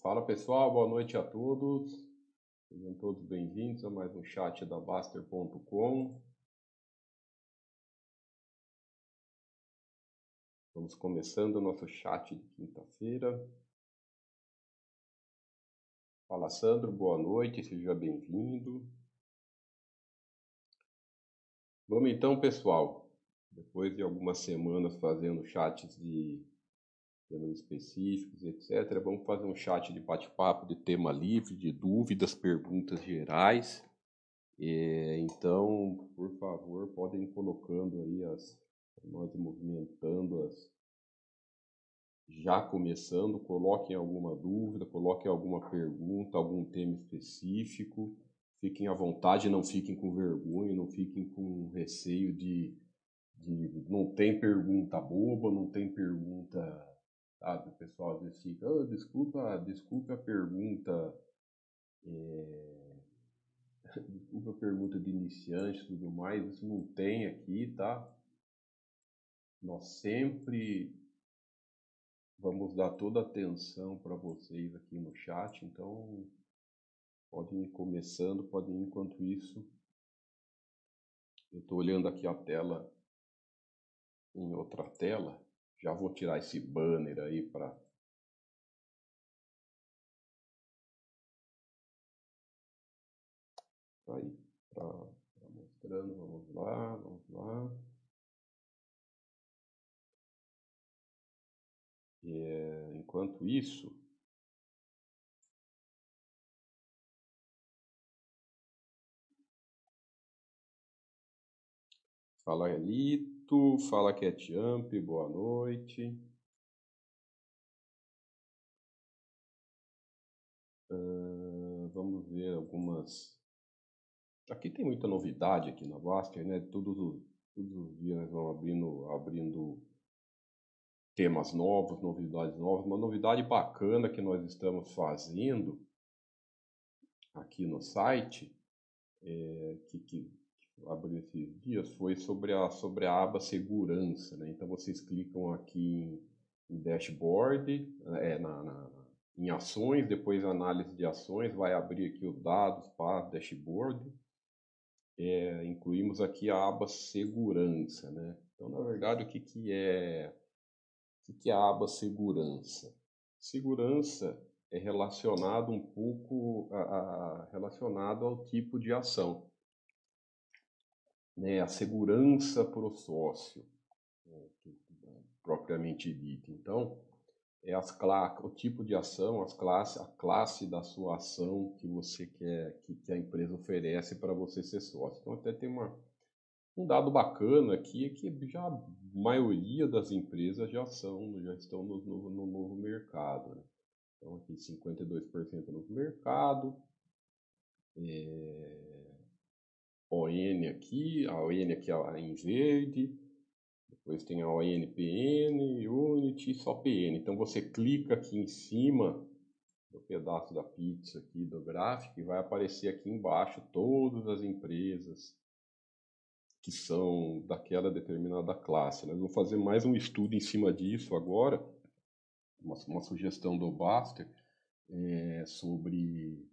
Fala pessoal, boa noite a todos. Sejam todos bem-vindos a mais um chat da Baster.com. Estamos começando o nosso chat de quinta-feira. Fala Sandro, boa noite, seja bem-vindo. Vamos então, pessoal, depois de algumas semanas fazendo chats de temas específicos, etc., vamos fazer um chat de bate-papo de tema livre, de dúvidas, perguntas gerais. É, então, por favor, podem ir colocando aí as, nós movimentando as, já começando, coloquem alguma dúvida, coloquem alguma pergunta, algum tema específico. Fiquem à vontade, não fiquem com vergonha, não fiquem com receio de, de não tem pergunta boba, não tem pergunta, sabe? O pessoal às vezes fica, oh, desculpa, desculpa a pergunta, é... desculpa a pergunta de iniciante e tudo mais, isso não tem aqui, tá? Nós sempre Vamos dar toda a atenção para vocês aqui no chat, então podem ir começando, podem ir enquanto isso. Eu estou olhando aqui a tela em outra tela. Já vou tirar esse banner aí para aí para mostrando, vamos lá, vamos lá. É, enquanto isso, fala Elito, fala Ketjump, boa noite. Uh, vamos ver algumas. Aqui tem muita novidade aqui na Baster, né? Todos, todos os dias nós vamos abrindo, abrindo temas novos, novidades novas. Uma novidade bacana que nós estamos fazendo aqui no site, é, que, que, abriu esses dias, foi sobre a, sobre a aba segurança. Né? Então vocês clicam aqui em, em dashboard, é, na, na, em ações, depois análise de ações, vai abrir aqui os dados para dashboard. É, incluímos aqui a aba segurança. Né? Então, na verdade, o que, que é o que é a aba segurança? Segurança é relacionado um pouco a, a, relacionado ao tipo de ação. Né? A segurança para o sócio, né? propriamente dito. Então, é as o tipo de ação, as classes, a classe da sua ação que você quer, que, que a empresa oferece para você ser sócio. Então, até tem uma, um dado bacana aqui é que já a maioria das empresas já são, já estão no novo, no novo mercado. Né? Então aqui 52% no mercado. É... ON aqui, a ON aqui é em verde. Depois tem a ONPN, Unity só PN. Então você clica aqui em cima do pedaço da pizza aqui do gráfico e vai aparecer aqui embaixo todas as empresas que são daquela determinada classe. Nós vamos fazer mais um estudo em cima disso agora, uma, uma sugestão do Baster, é, sobre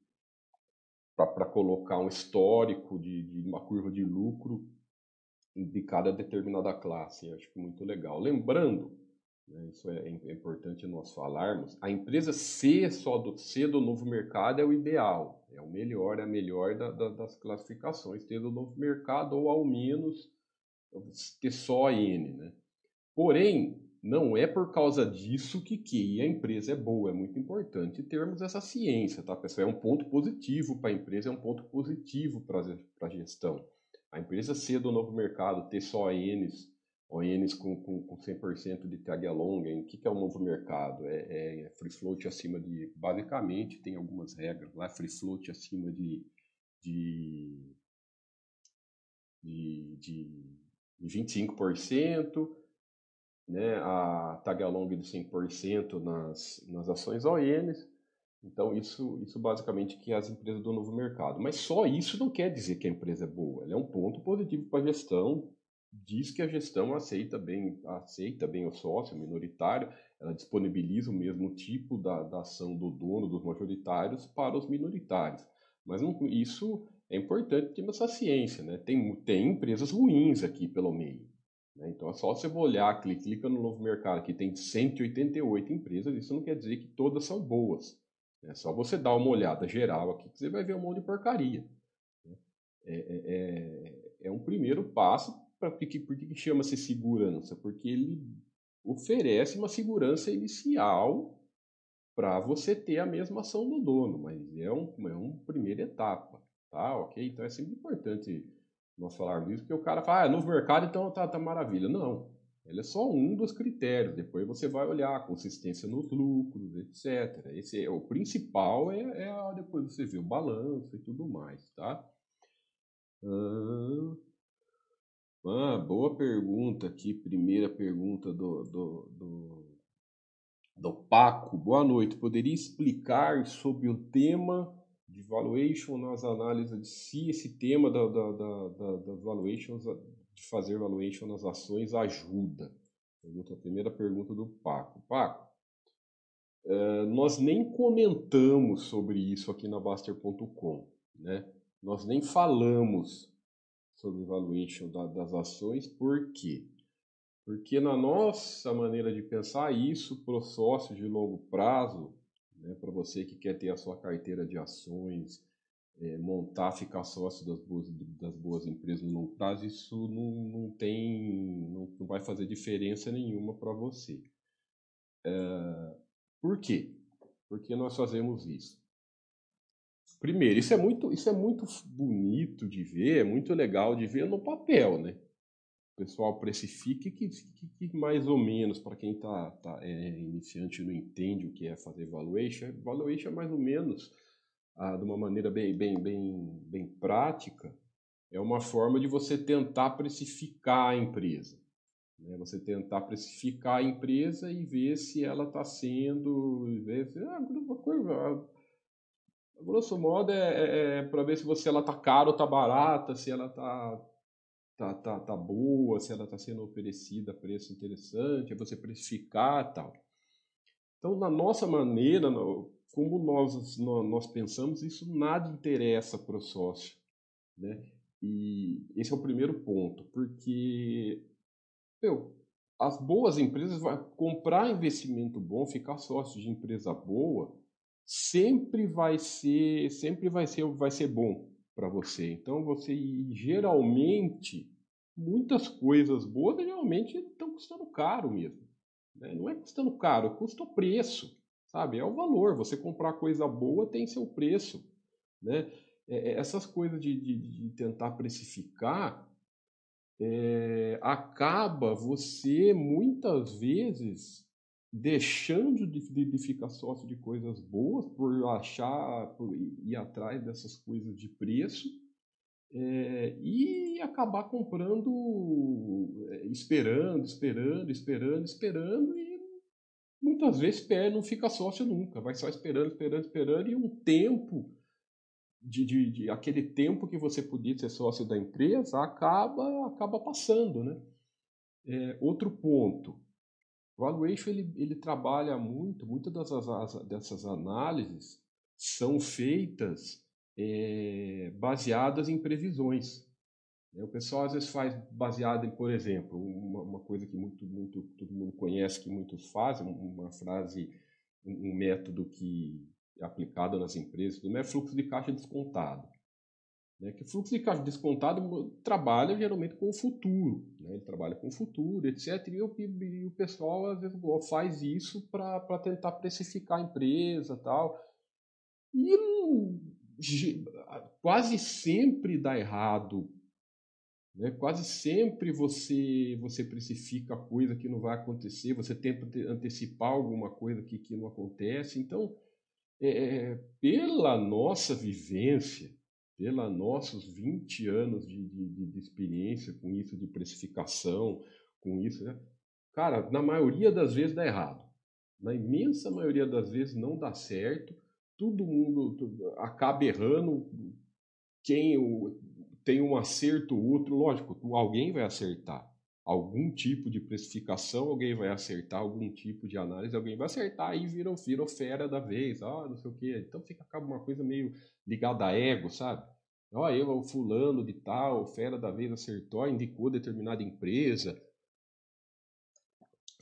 para colocar um histórico de, de, uma curva de lucro de cada determinada classe. Eu acho que muito legal. Lembrando, né, isso é, é, importante nós falarmos, a empresa ser só do, do novo mercado é o ideal. É o melhor, é a melhor da, da, das classificações, ter o novo mercado ou ao menos ter só a N. Né? Porém, não é por causa disso que, que a empresa é boa. É muito importante termos essa ciência, tá, pessoal? É um ponto positivo para a empresa, é um ponto positivo para a gestão. A empresa ser do novo mercado, ter só N's, ONs com, com, com 100% de tag along, o que, que é o novo mercado? É, é, free float acima de, basicamente, tem algumas regras lá, free float acima de, de, de, de 25%, né, a tag along de 100% nas, nas ações ONs, então, isso, isso basicamente que é as empresas do novo mercado. Mas só isso não quer dizer que a empresa é boa. Ela é um ponto positivo para a gestão, diz que a gestão aceita bem, aceita bem o sócio minoritário, ela disponibiliza o mesmo tipo da, da ação do dono, dos majoritários, para os minoritários. Mas não, isso é importante ter essa ciência, né? Tem, tem empresas ruins aqui pelo meio. Né? Então é só você olhar, clica, clica no novo mercado, que tem 188 empresas, isso não quer dizer que todas são boas. É só você dar uma olhada geral aqui que você vai ver um monte de porcaria. Né? É, é, é, é um primeiro passo para por que, por que chama-se segurança? Porque ele oferece uma segurança inicial para você ter a mesma ação do dono, mas é, um, é uma primeira etapa, tá? Ok? Então é sempre importante nós falarmos isso, porque o cara fala, ah, é novo mercado, então tá, tá maravilha. Não, ele é só um dos critérios. Depois você vai olhar a consistência nos lucros, etc. Esse é o principal é, é depois você vê o balanço e tudo mais, tá? Ah, ah, boa pergunta aqui. Primeira pergunta do, do, do, do Paco. Boa noite. Poderia explicar sobre o tema de valuation nas análises de se esse tema da, da, da, da, das valuations, de fazer valuation nas ações ajuda? Pergunta, a primeira pergunta do Paco. Paco, uh, nós nem comentamos sobre isso aqui na Baster.com, né? Nós nem falamos sobre valuation da, das ações, por quê? Porque na nossa maneira de pensar isso para o sócio de longo prazo, né, para você que quer ter a sua carteira de ações, é, montar, ficar sócio das boas, das boas empresas no longo prazo, isso não, não tem, não, não vai fazer diferença nenhuma para você. É, por quê? Porque nós fazemos isso. Primeiro, isso é muito, isso é muito bonito de ver, é muito legal de ver no papel, né? Pessoal precifica que, que, que mais ou menos, para quem está tá, é, iniciante não entende o que é fazer valuation, valuation é mais ou menos, ah, de uma maneira bem, bem, bem, bem prática, é uma forma de você tentar precificar a empresa. Né? Você tentar precificar a empresa e ver se ela está sendo. Ver se, ah, grosso modo é, é, é para ver se você ela tá cara ou tá barata, se ela tá tá, tá, tá boa, se ela está sendo oferecida a preço interessante, é você precificar tal. Então, na nossa maneira, como nós, nós pensamos, isso nada interessa para o sócio. Né? E esse é o primeiro ponto, porque meu, as boas empresas vão comprar investimento bom, ficar sócio de empresa boa, sempre vai ser, sempre vai ser, vai ser bom para você. Então você geralmente muitas coisas boas geralmente estão custando caro mesmo. Né? Não é custando caro, custa o preço, sabe? É o valor. Você comprar coisa boa tem seu preço, né? É, é essas coisas de, de, de tentar precificar é, acaba você muitas vezes deixando de, de, de, ficar sócio de coisas boas por achar, por ir atrás dessas coisas de preço é, e acabar comprando, é, esperando, esperando, esperando, esperando e muitas vezes não fica sócio nunca, vai só esperando, esperando, esperando e um tempo de, de, de, aquele tempo que você podia ser sócio da empresa acaba acaba passando, né? É, outro ponto, valuation ele, ele trabalha muito, muitas dessas, dessas análises são feitas é, baseadas em previsões. Né? O pessoal às vezes faz baseado em, por exemplo, uma, uma, coisa que muito, muito todo mundo conhece, que muitos fazem, uma frase, um, método que é aplicado nas empresas, é fluxo de caixa descontado. Né, que o fluxo de caixa descontado trabalha geralmente com o futuro, né, ele trabalha com o futuro, etc. E o, e o pessoal às vezes faz isso para tentar precificar a empresa tal. E quase sempre dá errado. Né? Quase sempre você você precifica coisa que não vai acontecer, você tenta antecipar alguma coisa que, que não acontece. Então, é, é pela nossa vivência, pelos nossos 20 anos de, de, de, experiência com isso, de precificação, com isso, né? cara, na maioria das vezes dá errado. Na imensa maioria das vezes não dá certo, todo mundo acaba errando. Quem tem um acerto, outro, lógico, alguém vai acertar. Algum tipo de precificação, alguém vai acertar algum tipo de análise, alguém vai acertar e vira, vira fera da vez, ah, não sei o quê. Então fica acaba uma coisa meio ligada a ego, sabe? Ó, eu, o fulano de tal, fera da vez acertou, indicou determinada empresa,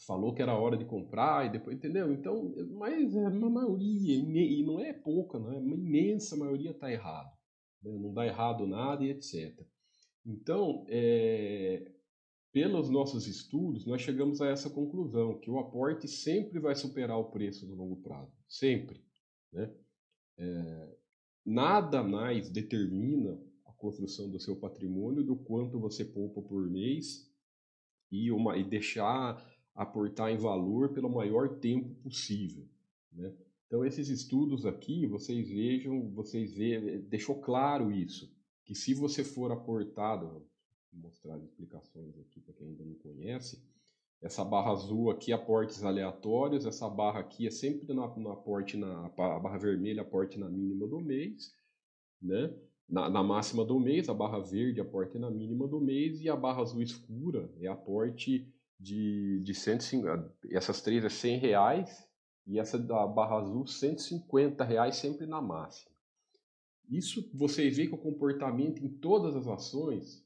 falou que era hora de comprar e depois, entendeu? Então, mas é uma maioria, e não é pouca, não é? Uma imensa maioria está errado. Né? Não dá errado nada e etc. Então, é, pelos nossos estudos, nós chegamos a essa conclusão, que o aporte sempre vai superar o preço no longo prazo. Sempre. Né? É, nada mais determina a construção do seu patrimônio do quanto você poupa por mês e, uma, e deixar aportar em valor pelo maior tempo possível. Né? Então, esses estudos aqui, vocês vejam, vocês vê, deixou claro isso, que se você for aportado, mostrar explicações aqui para quem ainda não conhece. Essa barra azul aqui, aportes aleatórios. Essa barra aqui é sempre na, na aporte na a barra vermelha, aporte na mínima do mês, né? Na, na, máxima do mês, a barra verde, aporte na mínima do mês, e a barra azul escura é aporte de, de 150, essas três é 100 reais, e essa da barra azul 150 reais sempre na máxima. Isso você vê que o comportamento em todas as ações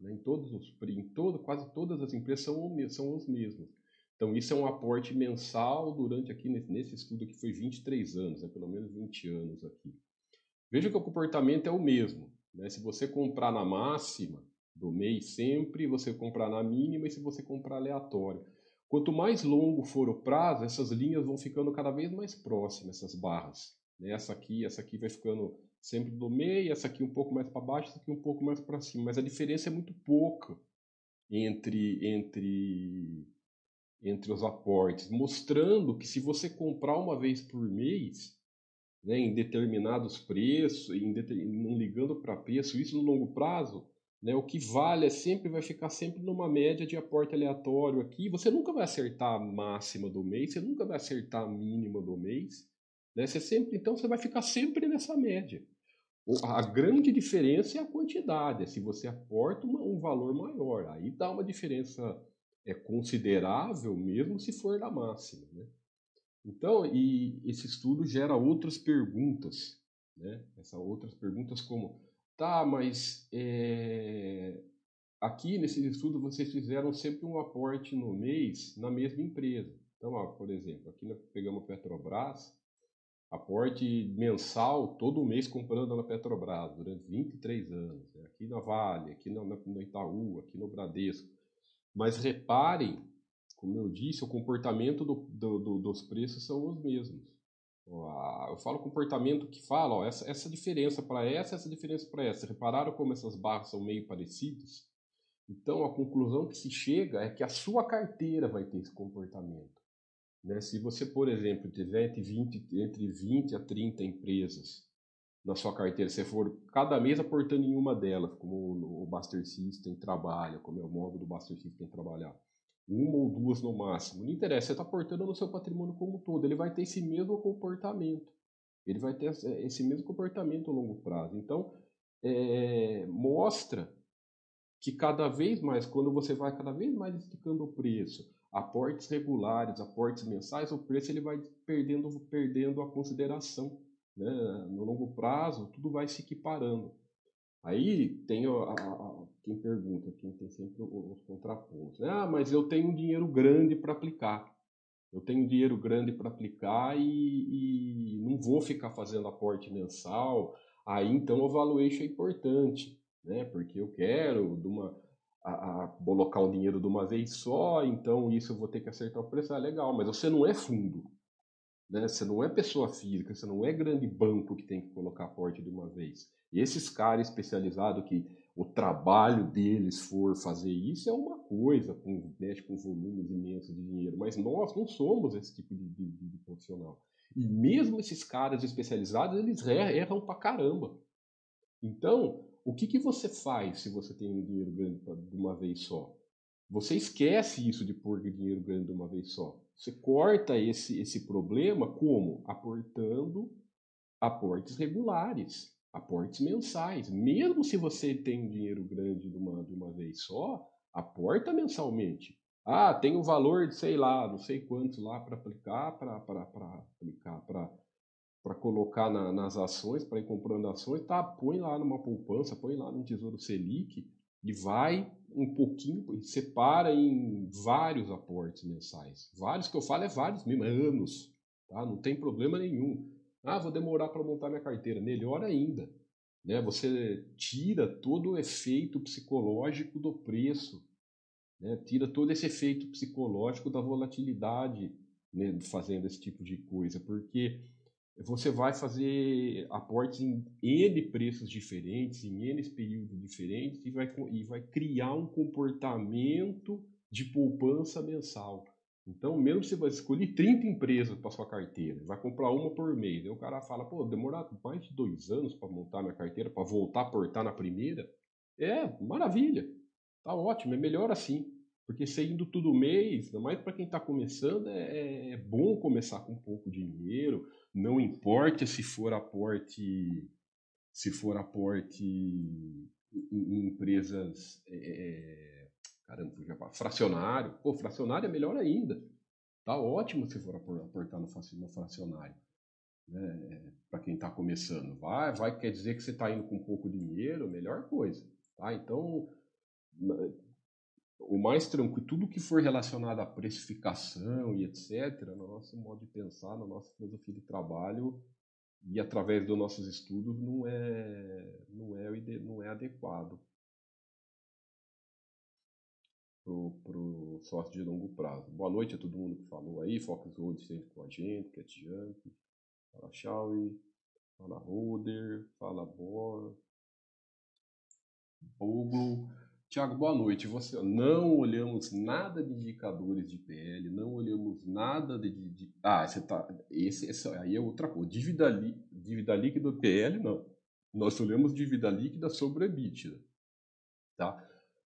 né? Em todos os, em todo, quase todas as empresas são, são os mesmos. Então, isso é um aporte mensal durante aqui, nesse, estudo que foi 23 anos, né? pelo menos 20 anos aqui. Veja que o comportamento é o mesmo. Né? Se você comprar na máxima do mês sempre, você comprar na mínima e se você comprar aleatório. Quanto mais longo for o prazo, essas linhas vão ficando cada vez mais próximas, essas barras. Né? Essa aqui, essa aqui vai ficando sempre do meio, essa aqui um pouco mais para baixo, essa aqui um pouco mais para cima, mas a diferença é muito pouca entre entre entre os aportes, mostrando que se você comprar uma vez por mês, né, em determinados preços, em não ligando para preço, isso no longo prazo, né, o que vale é sempre vai ficar sempre numa média de aporte aleatório aqui. Você nunca vai acertar a máxima do mês, você nunca vai acertar a mínima do mês, né? Você sempre, então você vai ficar sempre nessa média. A grande diferença é a quantidade, é se você aporta uma, um valor maior. Aí dá uma diferença é, considerável, mesmo se for da máxima. Né? Então, e esse estudo gera outras perguntas. Né? Essas outras perguntas como, tá, mas é, aqui nesse estudo vocês fizeram sempre um aporte no mês na mesma empresa. Então, ó, por exemplo, aqui nós pegamos Petrobras, aporte mensal todo mês comprando na Petrobras durante 23 anos, né? aqui na Vale, aqui no, no Itaú, aqui no Bradesco. Mas reparem, como eu disse, o comportamento do, do, do, dos preços são os mesmos. Eu falo comportamento que fala, ó, essa, essa diferença para essa, essa diferença para essa. Repararam como essas barras são meio parecidas? Então a conclusão que se chega é que a sua carteira vai ter esse comportamento. Né? Se você, por exemplo, tiver entre 20, entre 20 a 30 empresas na sua carteira, você for cada mês aportando em uma delas, como o Buster System trabalha, como é o modo do Buster System trabalhar, uma ou duas no máximo, não interessa, você está aportando no seu patrimônio como um todo, ele vai ter esse mesmo comportamento, ele vai ter esse mesmo comportamento a longo prazo. Então, é, mostra que cada vez mais, quando você vai cada vez mais esticando o preço, aportes regulares, aportes mensais, o preço ele vai perdendo, perdendo a consideração. Né? No longo prazo, tudo vai se equiparando. Aí tem a, a, quem pergunta, quem tem sempre os contrapontos. Né? Ah, mas eu tenho um dinheiro grande para aplicar. Eu tenho dinheiro grande para aplicar e, e, não vou ficar fazendo aporte mensal. Aí então o valuation é importante, né? Porque eu quero de uma a, a colocar o dinheiro de uma vez só, então isso eu vou ter que acertar o preço. Ah, legal, mas você não é fundo. Né? Você não é pessoa física, você não é grande banco que tem que colocar aporte de uma vez. E esses caras especializados que o trabalho deles for fazer isso é uma coisa, com, mexe com volumes imensos de dinheiro, mas nós não somos esse tipo de, de, de profissional. E mesmo esses caras especializados, eles erram pra caramba. Então, o que, que você faz se você tem um dinheiro grande de uma vez só? Você esquece isso de pôr dinheiro grande de uma vez só. Você corta esse, esse problema como? Aportando aportes regulares, aportes mensais. Mesmo se você tem um dinheiro grande de uma, de uma vez só, Aporta mensalmente. Ah, tem um valor de, sei lá, não sei quantos lá para aplicar, para aplicar, para colocar na, nas ações, para ir comprando ações, tá? Põe lá numa poupança, põe lá no Tesouro Selic e vai um pouquinho, separa em vários aportes mensais. Vários que eu falo é vários mesmo, é anos, tá? Não tem problema nenhum. Ah, vou demorar para montar minha carteira. Melhor ainda, né? Você tira todo o efeito psicológico do preço né? Tira todo esse efeito psicológico da volatilidade né, fazendo esse tipo de coisa, porque você vai fazer aportes em N preços diferentes, em N períodos diferentes, e vai, e vai criar um comportamento de poupança mensal. Então, mesmo se você escolher 30 empresas para sua carteira, vai comprar uma por mês, aí o cara fala, pô, demorar mais de dois anos para montar minha carteira, para voltar a portar na primeira, é maravilha. Tá ótimo, é melhor assim. Porque você indo todo mês, ainda mais para quem está começando, é, é, é, bom começar com pouco dinheiro. Não importa se for aporte, se for aporte em, em empresas, é, é caramba, fracionário. Pô, fracionário é melhor ainda. Tá ótimo se for aportar no, no fracionário. Né? Para quem está começando, vai, vai quer dizer que você está indo com pouco dinheiro, melhor coisa. Tá? Então o mais tranquilo, tudo que for relacionado à precificação e etc., no nosso modo de pensar, na nossa filosofia de trabalho e através dos nossos estudos, não é, não é, não é adequado para o sócio de longo prazo. Boa noite a todo mundo que falou aí, Focus Road sempre com a gente, Cat fala Shawi, fala Roder, fala Boa, Boglo. Tiago, boa noite. Você não olhamos nada de indicadores de PL, não olhamos nada de, de, ah, você tá esse, esse aí é outra coisa. Dívida, li, dívida líquida PL não. Nós olhamos dívida líquida sobre EBITDA, tá?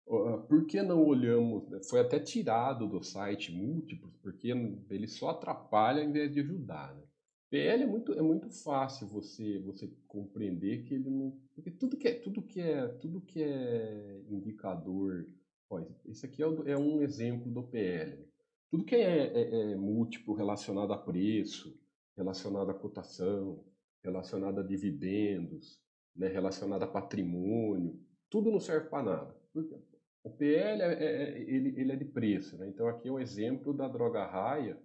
Por que não olhamos? Né? Foi até tirado do site múltiplos, porque ele só atrapalha ao invés de ajudar, né? PL é muito, é muito fácil você você compreender que ele não porque tudo que é que é tudo que é indicador ó, esse aqui é, é um exemplo do PL tudo que é, é, é, múltiplo relacionado a preço relacionado a cotação relacionado a dividendos né, relacionado a patrimônio tudo não serve para nada. O PL é, é, é, ele, ele é de preço né? então aqui é um exemplo da droga raia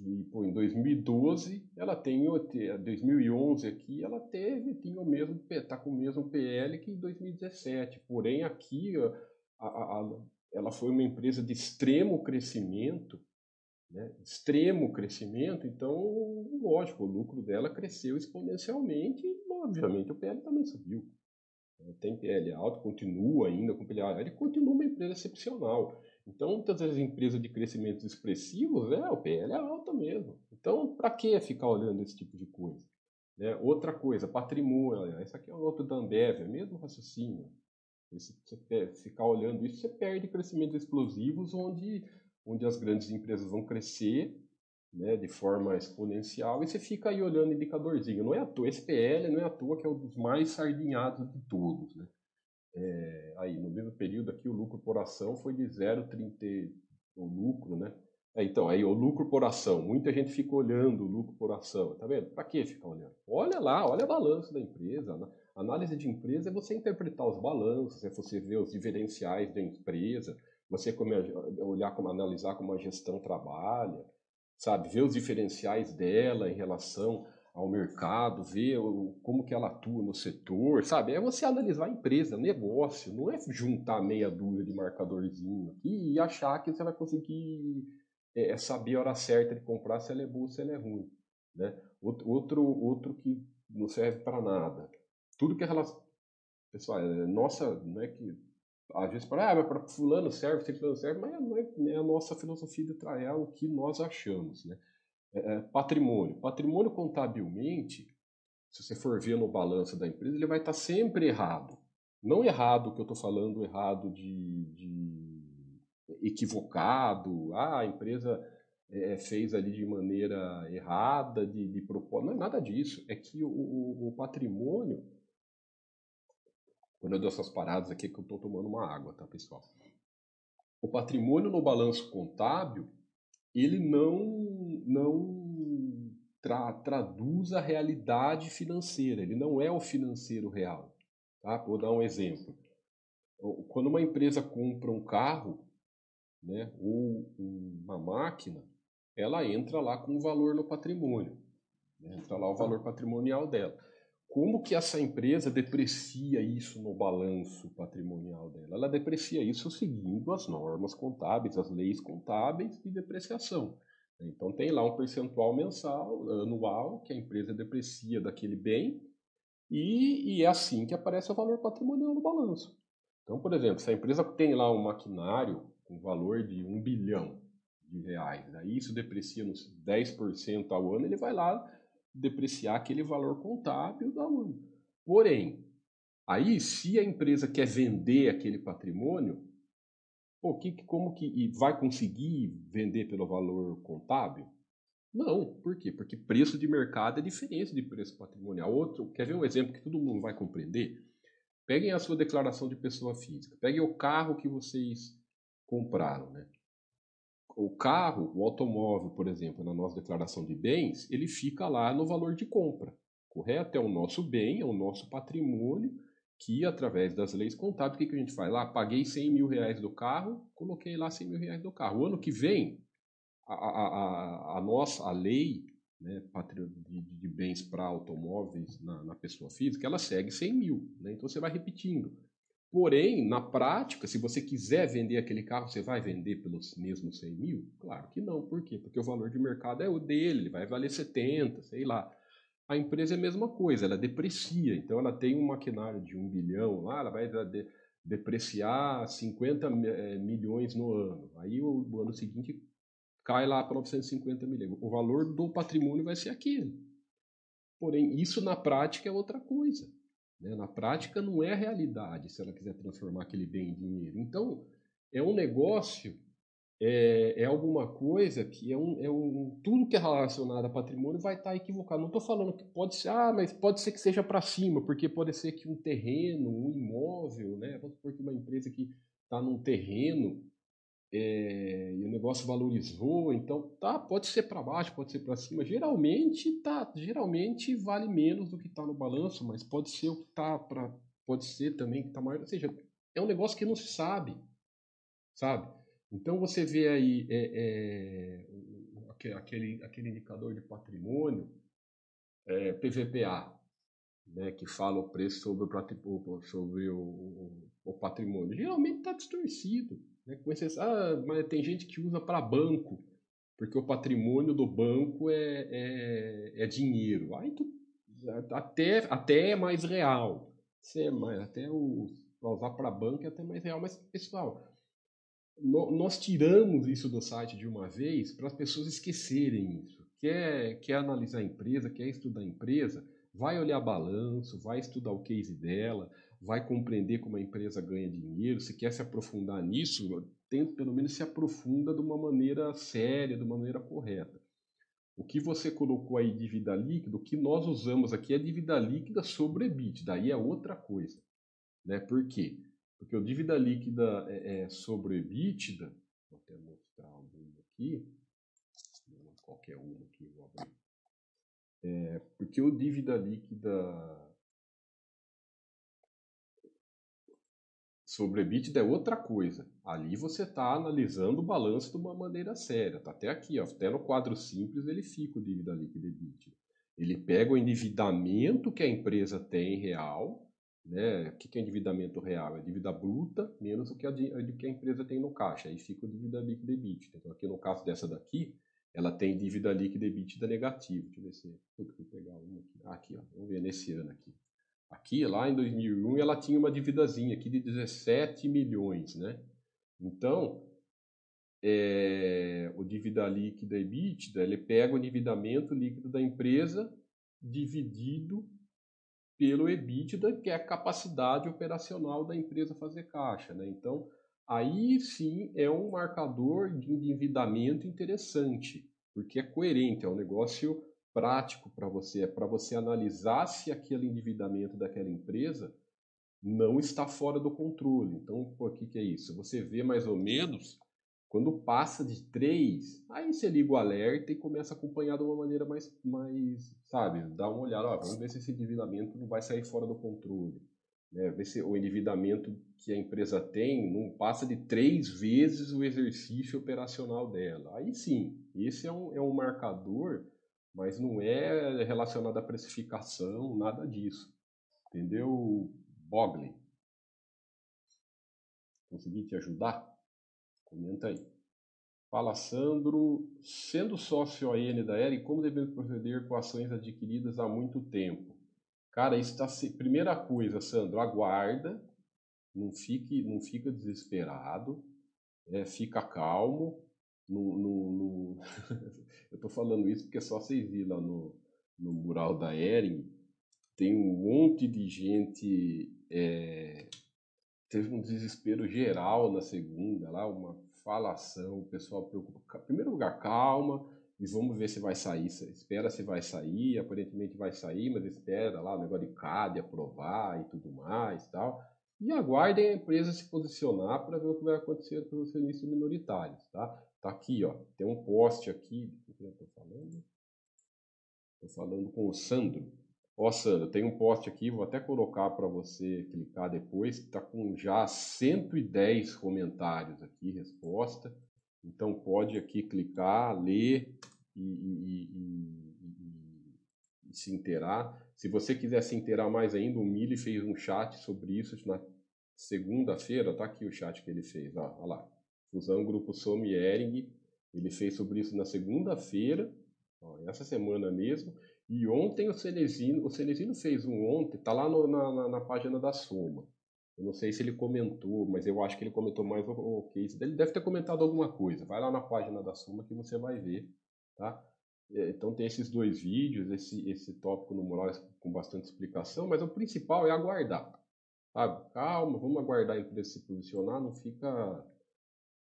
que pô, em 2012 ela tem 2011 aqui ela teve tinha o mesmo tá com o mesmo PL que em 2017 porém aqui a, a, ela foi uma empresa de extremo crescimento né? extremo crescimento então lógico o lucro dela cresceu exponencialmente e obviamente o PL também subiu tem PL alto continua ainda com PL alto ele continua uma empresa excepcional então, muitas vezes, empresas de crescimentos expressivos, é, o PL é alto mesmo. Então, para que ficar olhando esse tipo de coisa? Né? Outra coisa, patrimônio. Esse aqui é um outro da Ambev, é o mesmo raciocínio. Se você ficar olhando isso, você perde crescimentos explosivos onde, onde as grandes empresas vão crescer né, de forma exponencial e você fica aí olhando indicadorzinho. Não é à toa, esse PL não é à toa que é um dos mais sardinhados de todos. Né? É, aí, no mesmo período aqui, o lucro por ação foi de 0,30, o lucro, né? É, então, aí o lucro por ação, muita gente fica olhando o lucro por ação, tá vendo? Para que ficar olhando? Olha lá, olha o balanço da empresa. Né? Análise de empresa é você interpretar os balanços, é você ver os diferenciais da empresa, você olhar como analisar como a gestão trabalha, sabe? Ver os diferenciais dela em relação ao mercado, ver o, como que ela atua no setor, sabe? É você analisar a empresa, negócio, não é juntar meia dúzia de marcadorzinho aqui e achar que você vai conseguir é, saber a hora certa de comprar se ela é boa se ela é ruim, né? Outro, outro que não serve para nada. Tudo que é relação... Pessoal, é, nossa, não é que... Às vezes, para, ah, para fulano serve, fulano serve, mas não é, é a nossa filosofia de trazer é o que nós achamos, né? É, é, patrimônio. Patrimônio contabilmente, se você for ver no balanço da empresa, ele vai estar sempre errado. Não errado que eu estou falando, errado de, de, equivocado. Ah, a empresa é, fez ali de maneira errada, de, de propósito. Não é nada disso. É que o, o, o patrimônio. Quando eu dou essas paradas aqui, é que eu estou tomando uma água, tá, pessoal? o patrimônio no balanço contábil, ele não, não tra, traduz a realidade financeira, ele não é o financeiro real. Tá? Vou dar um exemplo. Quando uma empresa compra um carro né, ou uma máquina, ela entra lá com o valor no patrimônio. Né? Entra lá o valor patrimonial dela. Como que essa empresa deprecia isso no balanço patrimonial dela? Ela deprecia isso seguindo as normas contábeis, as leis contábeis de depreciação. Então tem lá um percentual mensal, anual, que a empresa deprecia daquele bem, e, e é assim que aparece o valor patrimonial no balanço. Então, por exemplo, se a empresa tem lá um maquinário com valor de um bilhão de reais, aí isso deprecia nos 10% ao ano, ele vai lá depreciar aquele valor contábil da ano. Porém, aí se a empresa quer vender aquele patrimônio, pô, que, como que vai conseguir vender pelo valor contábil? Não, por quê? Porque preço de mercado é diferente de preço patrimonial. Outro, quer ver um exemplo que todo mundo vai compreender? Peguem a sua declaração de pessoa física, peguem o carro que vocês compraram, né? O carro, o automóvel, por exemplo, na nossa declaração de bens, ele fica lá no valor de compra, correto? É o nosso bem, é o nosso patrimônio, que através das leis contábeis, o que, que a gente faz lá? Paguei 100 mil reais do carro, coloquei lá 100 mil reais do carro. O ano que vem, a, a, a, a nossa a lei né, de, de bens para automóveis na, na, pessoa física, ela segue 100 mil. Né? Então você vai repetindo. Porém, na prática, se você quiser vender aquele carro, você vai vender pelos mesmos 100 mil? Claro que não. Por quê? Porque o valor de mercado é o dele, ele vai valer 70, sei lá. A empresa é a mesma coisa, ela deprecia. Então, ela tem um maquinário de um bilhão lá, ela vai de, depreciar 50 é, milhões no ano. Aí, o, o ano seguinte, cai lá para 950 milhões. O valor do patrimônio vai ser aquele. Porém, isso na prática é outra coisa. Né? Na prática, não é realidade se ela quiser transformar aquele bem em dinheiro. Então, é um negócio, é, é alguma coisa que é um, é um. Tudo que é relacionado a patrimônio vai estar equivocado. Não estou falando que pode ser, ah, mas pode ser que seja para cima, porque pode ser que um terreno, um imóvel, né? Vamos supor que uma empresa que está num terreno é, e o negócio valorizou, então tá, pode ser para baixo, pode ser para cima. Geralmente tá, geralmente vale menos do que está no balanço, mas pode ser o que tá para, pode ser também que está maior. Ou seja, é um negócio que não se sabe, sabe? Então você vê aí é, é, aquele, aquele indicador de patrimônio, é, PVPA, né, que fala o preço sobre o, sobre o, o patrimônio. Geralmente está distorcido. Né? Com exceção, ah, mas tem gente que usa para banco, porque o patrimônio do banco é, é, é dinheiro. Aí tu, até, até é mais real. É mais, até para usar para banco é até mais real. Mas, pessoal, no, nós tiramos isso do site de uma vez para as pessoas esquecerem isso. Quer, quer analisar a empresa, quer estudar a empresa, vai olhar balanço, vai estudar o case dela, vai compreender como a empresa ganha dinheiro, se quer se aprofundar nisso, tenta pelo menos se aprofunda de uma maneira séria, de uma maneira correta. O que você colocou aí dívida líquida, o que nós usamos aqui é dívida líquida sobre EBIT, daí é outra coisa. Né? Por quê? Porque o dívida líquida é, é sobre EBITDA, vou até mostrar alguma aqui, qualquer uma aqui, vou abrir. É, porque o dívida líquida sobre EBITDA é outra coisa. Ali você está analisando o balanço de uma maneira séria. Tá até aqui, ó, até no quadro simples ele fica o dívida líquida EBITDA. Ele pega o endividamento que a empresa tem real, né? O que é endividamento real? É dívida bruta menos o que a, que a empresa tem no caixa. Aí fica o dívida líquida EBITDA. Então aqui no caso dessa daqui, ela tem dívida líquida EBITDA negativa. Deixa eu ver se eu pegar uma aqui. Ah, aqui, ó. Vamos ver nesse ano aqui. Aqui, lá em 2001, ela tinha uma dívidazinha aqui de 17 milhões, né? Então, é, o dívida líquida EBITDA, ele pega o endividamento líquido da empresa dividido pelo EBITDA, que é a capacidade operacional da empresa fazer caixa, né? Então, aí sim é um marcador de endividamento interessante, porque é coerente, é um negócio prático para você, é para você analisar se aquele endividamento daquela empresa não está fora do controle. Então, o que, que é isso? Você vê mais ou menos quando passa de 3, aí você liga o alerta e começa a acompanhar de uma maneira mais, mais sabe, dá uma olhada, ó, vamos ver se esse endividamento não vai sair fora do controle. Né? Ver se o endividamento que a empresa tem não passa de três vezes o exercício operacional dela. Aí sim, esse é um, é um marcador, mas não é relacionado à precificação, nada disso. Entendeu, Bogley? Consegui te ajudar? Comenta aí. Fala Sandro, sendo sócio AN da ERI, como devemos proceder com ações adquiridas há muito tempo? Cara, isso está. Primeira coisa, Sandro, aguarda, não fique, não fica desesperado, é, fica calmo. No, no, no... Eu estou falando isso porque é só vocês virem lá no, no mural da Ering, tem um monte de gente. É... Teve um desespero geral na segunda, lá, uma falação, o pessoal preocupa. Em primeiro lugar, calma e vamos ver se vai sair. Espera se vai sair, aparentemente vai sair, mas espera lá o negócio de CAD aprovar e tudo mais tal. E aguardem a empresa se posicionar para ver o que vai acontecer com os acionistas minoritários, tá? Tá aqui, ó, tem um post aqui, o que eu tô falando? Tô falando com o Sandro. Ó, Sandro, tem um post aqui, vou até colocar para você clicar depois, tá com já 110 comentários aqui, resposta. Então pode aqui clicar, ler e, e, e, e se inteirar. Se você quiser se inteirar mais ainda, o Mili fez um chat sobre isso na segunda-feira, tá aqui o chat que ele fez, ó, olha lá. Fusão Grupo Some Ering, ele fez sobre isso na segunda-feira, essa semana mesmo. E ontem o Celesino, o Celesino fez um ontem, tá lá no, na, na, página da Soma. Eu não sei se ele comentou, mas eu acho que ele comentou mais o, o case. Ele deve ter comentado alguma coisa. Vai lá na página da Suma que você vai ver, tá? É, então tem esses dois vídeos, esse, esse tópico no mural com bastante explicação, mas o principal é aguardar. Sabe? Calma, vamos aguardar a empresa se posicionar, não fica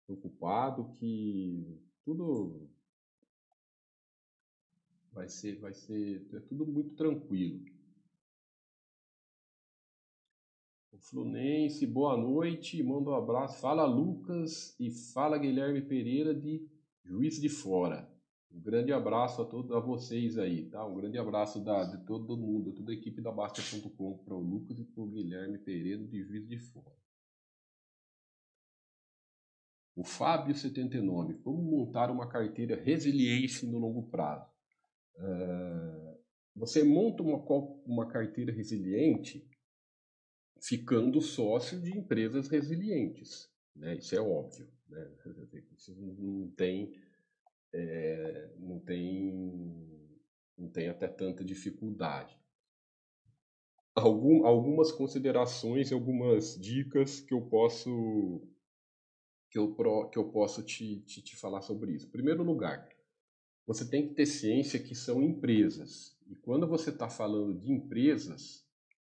preocupado que tudo vai ser, vai ser, é tudo muito tranquilo. O Fluminense, boa noite, manda um abraço. Fala Lucas e fala Guilherme Pereira de Juiz de Fora. Um grande abraço a todos a vocês aí, tá? Um grande abraço da, de todo mundo, toda a equipe da Basta.com para o Lucas e para o Guilherme Pereira de Juiz de Fora. O Fábio 79, como montar uma carteira resiliência no longo prazo? Uh, você monta uma, uma carteira resiliente ficando sócio de empresas resilientes. Né? Isso é óbvio. Né? Isso não tem, é, não tem, não tem até tanta dificuldade. Algum, algumas considerações, algumas dicas que eu posso que eu, que eu posso te, te, te falar sobre isso. Em primeiro lugar, você tem que ter ciência que são empresas. E quando você está falando de empresas,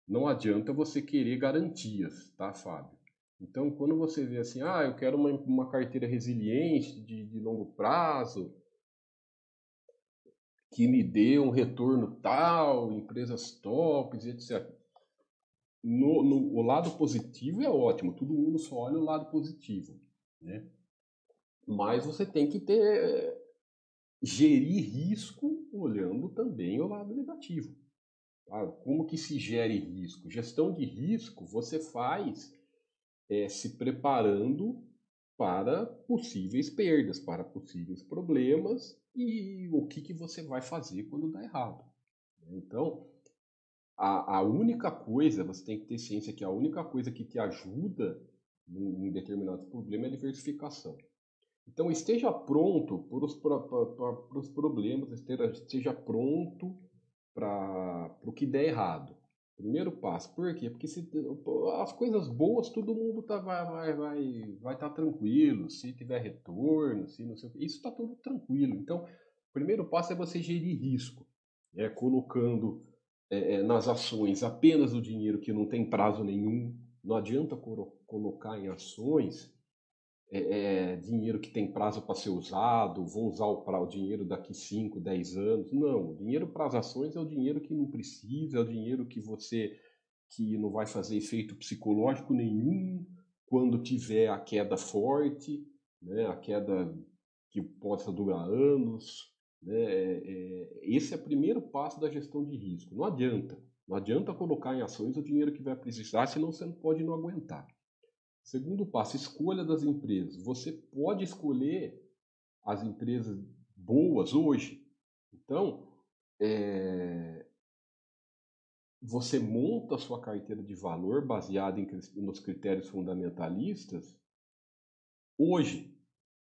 não adianta você querer garantias, tá, Fábio? Então, quando você vê assim, ah, eu quero uma, uma carteira resiliente de, de longo prazo, que me dê um retorno tal, empresas tops, etc. No, no, o lado positivo é ótimo, todo mundo só olha o lado positivo, né? Mas você tem que ter gerir risco olhando também o lado negativo. Ah, como que se gere risco? Gestão de risco você faz é, se preparando para possíveis perdas, para possíveis problemas e o que, que você vai fazer quando dá errado. Então, a, a única coisa, você tem que ter ciência que a única coisa que te ajuda em, determinados problemas é a diversificação. Então, esteja pronto para os, para, para, para os problemas, esteja, esteja pronto para o que der errado. Primeiro passo. Por quê? Porque se, as coisas boas todo mundo tá, vai vai vai vai estar tá tranquilo. Se tiver retorno, se não sei o que, isso está tudo tranquilo. Então, o primeiro passo é você gerir risco, é colocando é, é, nas ações apenas o dinheiro que não tem prazo nenhum. Não adianta colocar em ações é, é, dinheiro que tem prazo para ser usado, vou usar o, pra, o dinheiro daqui 5, 10 anos. Não, o dinheiro para as ações é o dinheiro que não precisa, é o dinheiro que você que não vai fazer efeito psicológico nenhum quando tiver a queda forte, né, a queda que possa durar anos. Né, é, é, esse é o primeiro passo da gestão de risco. Não adianta. Não adianta colocar em ações o dinheiro que vai precisar, senão você não pode não aguentar. Segundo passo, escolha das empresas. Você pode escolher as empresas boas hoje. Então, é, você monta a sua carteira de valor baseada em, nos critérios fundamentalistas hoje.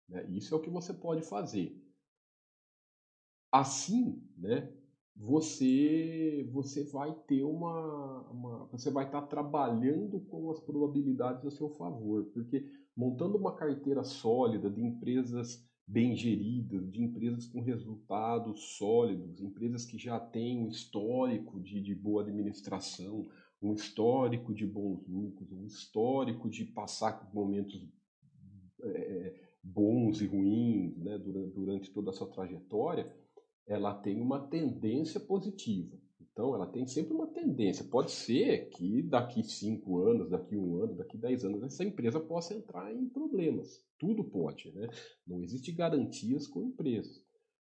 Né? Isso é o que você pode fazer. Assim, né, você você vai ter uma, uma, você vai estar trabalhando com as probabilidades a seu favor, porque montando uma carteira sólida de empresas bem geridas, de empresas com resultados sólidos, empresas que já têm um histórico de, de boa administração, um histórico de bons lucros, um histórico de passar por momentos é, bons e ruins né, durante, durante toda a sua trajetória, ela tem uma tendência positiva. Então, ela tem sempre uma tendência. Pode ser que daqui cinco anos, daqui um ano, daqui dez anos, essa empresa possa entrar em problemas. Tudo pode, né? Não existe garantias com empresas.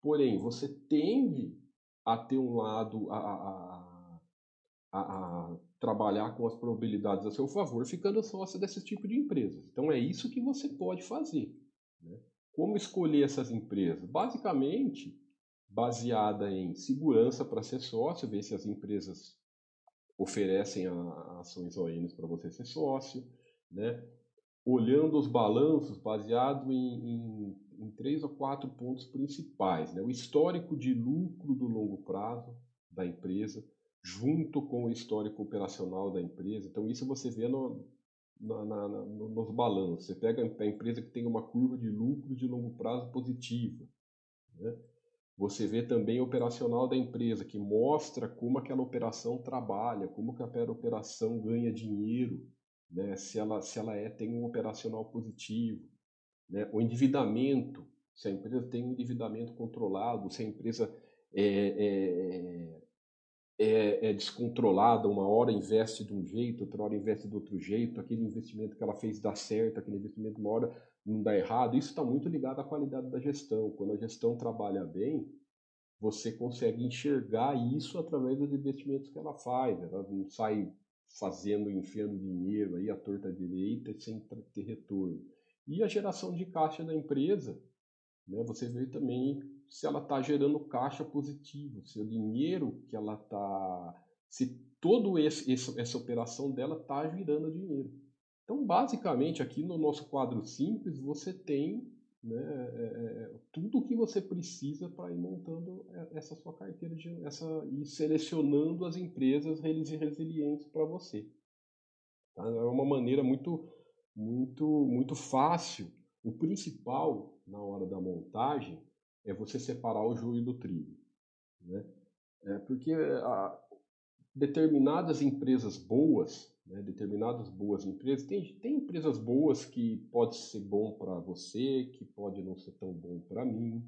Porém, você tende a ter um lado a, a, a, a trabalhar com as probabilidades a seu favor, ficando sócio desse tipo de empresas. Então, é isso que você pode fazer. Né? Como escolher essas empresas? Basicamente, baseada em segurança para ser sócio, ver se as empresas oferecem a, ações ONs para você ser sócio, né? olhando os balanços baseado em, em, em, três ou quatro pontos principais. Né? O histórico de lucro do longo prazo da empresa, junto com o histórico operacional da empresa. Então, isso você vê no, na, na, na, nos balanços. Você pega a empresa que tem uma curva de lucro de longo prazo positiva. Né? Você vê também o operacional da empresa, que mostra como aquela operação trabalha, como que aquela operação ganha dinheiro, né? se, ela, se ela é, tem um operacional positivo. Né? O endividamento, se a empresa tem um endividamento controlado, se a empresa é, é, é, é, descontrolada, uma hora investe de um jeito, outra hora investe de outro jeito, aquele investimento que ela fez dá certo, aquele investimento uma hora não dá errado, isso está muito ligado à qualidade da gestão. Quando a gestão trabalha bem, você consegue enxergar isso através dos investimentos que ela faz. Ela não sai fazendo, enfiando dinheiro aí à torta direita sem ter retorno. E a geração de caixa da empresa, né, você vê também se ela está gerando caixa positivo, se o dinheiro que ela está, se esse, essa, operação dela está girando dinheiro. Então, basicamente, aqui no nosso quadro simples, você tem né, é, é, tudo o que você precisa para ir montando essa sua carteira de, essa, e selecionando as empresas resilientes para você. Tá? É uma maneira muito, muito, muito fácil. O principal na hora da montagem é você separar o joio do trigo. Né? É porque a, determinadas empresas boas né, determinadas boas empresas. Tem, tem empresas boas que pode ser bom para você, que pode não ser tão bom para mim,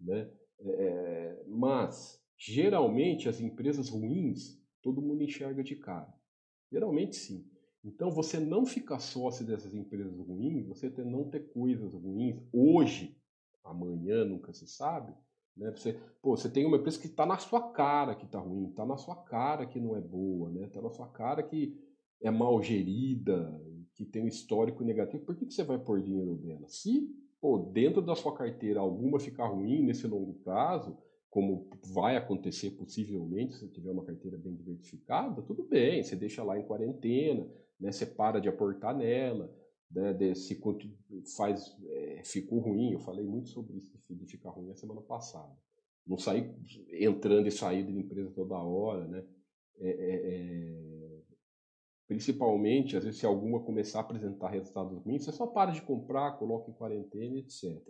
né? É, é, mas geralmente as empresas ruins todo mundo enxerga de cara. Geralmente sim. Então você não ficar sócio dessas empresas ruins, você ter, não ter coisas ruins hoje, amanhã nunca se sabe. Né? Você, pô, você tem uma empresa que está na sua cara que está ruim, está na sua cara que não é boa, né? Está na sua cara que é mal gerida, que tem um histórico negativo, por que, que você vai pôr dinheiro nela? Se pô, dentro da sua carteira alguma ficar ruim nesse longo prazo, como vai acontecer possivelmente se tiver uma carteira bem diversificada, tudo bem, você deixa lá em quarentena, né, você para de aportar nela, né, se faz, é, ficou ruim, eu falei muito sobre isso de ficar ruim a semana passada. Não sair entrando e saindo de empresa toda hora, né? É, é, é Principalmente, às vezes, se alguma começar a apresentar resultados ruins, você só para de comprar, coloca em quarentena, etc.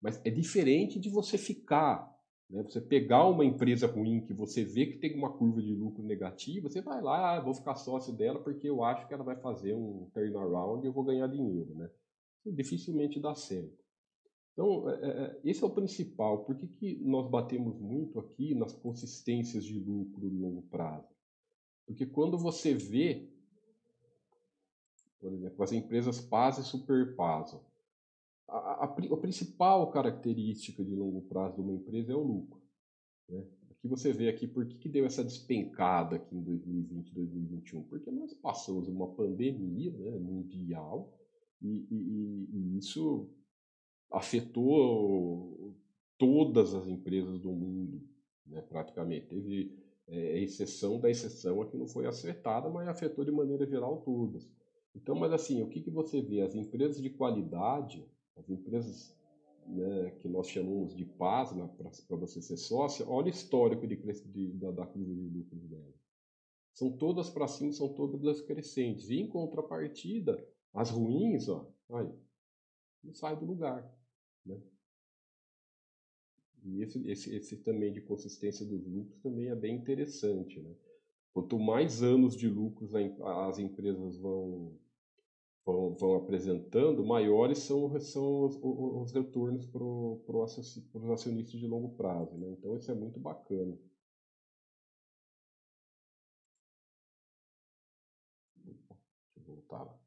Mas é diferente de você ficar, né? você pegar uma empresa ruim que você vê que tem uma curva de lucro negativa, você vai lá, ah, vou ficar sócio dela porque eu acho que ela vai fazer um turnaround e eu vou ganhar dinheiro. Né? Dificilmente dá certo. Então, é, é, é, esse é o principal. Por que, que nós batemos muito aqui nas consistências de lucro no longo prazo? Porque quando você vê, por exemplo, as empresas PAS e SuperPAS, a, a, a, principal característica de longo prazo de uma empresa é o lucro. Né? Aqui você vê aqui por que, que deu essa despencada aqui em 2020, 2021, porque nós passamos uma pandemia né, mundial e, e, e isso afetou todas as empresas do mundo, né, praticamente. Teve é, exceção da exceção a que não foi afetada, mas afetou de maneira geral todas. Então, mas assim, o que, que você vê? As empresas de qualidade, as empresas né, que nós chamamos de paz né, para você ser sócio, olha o histórico de, de, da, da curva de lucros dela. São todas para cima, são todas crescentes. E em contrapartida, as ruins, ó, aí, não sai do lugar. Né? E esse, esse, esse também de consistência dos lucros também é bem interessante. Né? Quanto mais anos de lucros as empresas vão, vão, vão apresentando, maiores são, são os, os retornos para pro os acionistas de longo prazo. Né? Então, isso é muito bacana. Deixa eu voltar lá.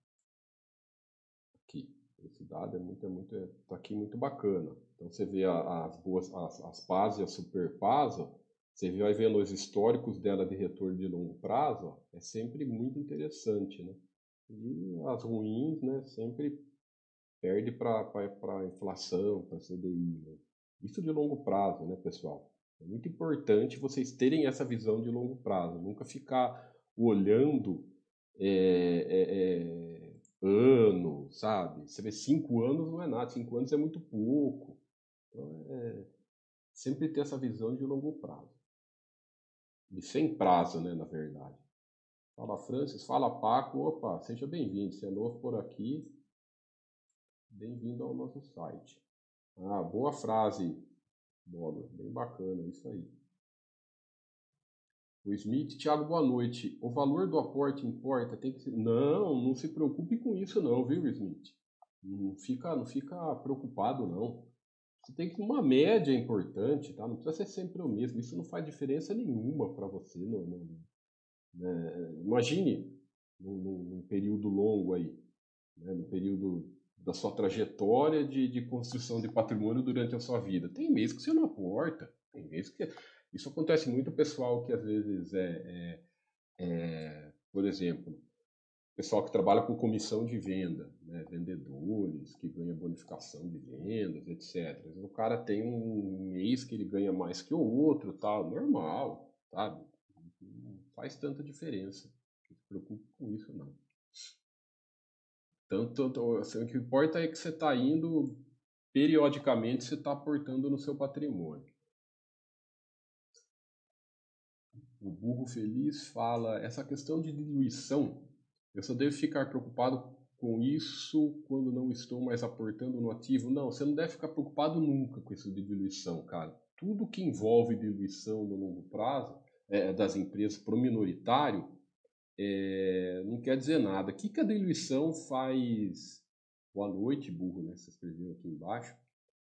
Aqui, esse dado é muito, é muito, é, tá aqui muito bacana. Então, você vê as boas, as, as PAS e a Super PAS, você vai vendo os históricos dela de retorno de longo prazo, ó, é sempre muito interessante, né? E as ruins, né, sempre perde para a inflação, para CDI. Né? Isso de longo prazo, né, pessoal? É muito importante vocês terem essa visão de longo prazo, nunca ficar olhando é, é, é, ano, sabe? Você vê cinco anos não é nada, cinco anos é muito pouco. Então, é sempre ter essa visão de longo prazo. De sem prazo, né, na verdade. Fala Francis, fala Paco. Opa, seja bem-vindo. Se é novo por aqui, bem-vindo ao nosso site. Ah, boa frase, Bola. Bem bacana, isso aí. O Smith, Thiago, boa noite. O valor do aporte importa? Tem que ser... Não, não se preocupe com isso não, viu, Smith? Não fica, não fica preocupado não. Você tem que uma média importante, tá? Não precisa ser sempre o mesmo. Isso não faz diferença nenhuma para você no, no, né? Imagine num, num, período longo aí, né? no período da sua trajetória de, de construção de patrimônio durante a sua vida. Tem mês que você não aporta, tem mês que. Isso acontece muito pessoal que às vezes é, é, é por exemplo, pessoal que trabalha com comissão de venda, né? vendedores que ganham bonificação de vendas, etc. O cara tem um mês que ele ganha mais que o outro, tal, normal, sabe? Faz tanta diferença. Não se preocupe com isso, não. Tanto, assim, o que importa é que você está indo, periodicamente, você está aportando no seu patrimônio. O burro feliz fala, essa questão de diluição, eu só devo ficar preocupado com isso quando não estou mais aportando no ativo. Não, você não deve ficar preocupado nunca com isso de diluição, cara. Tudo que envolve diluição no longo prazo, é, das empresas para o minoritário, é, não quer dizer nada. O que, que a diluição faz? Boa noite, burro, né? Você escreveu aqui embaixo.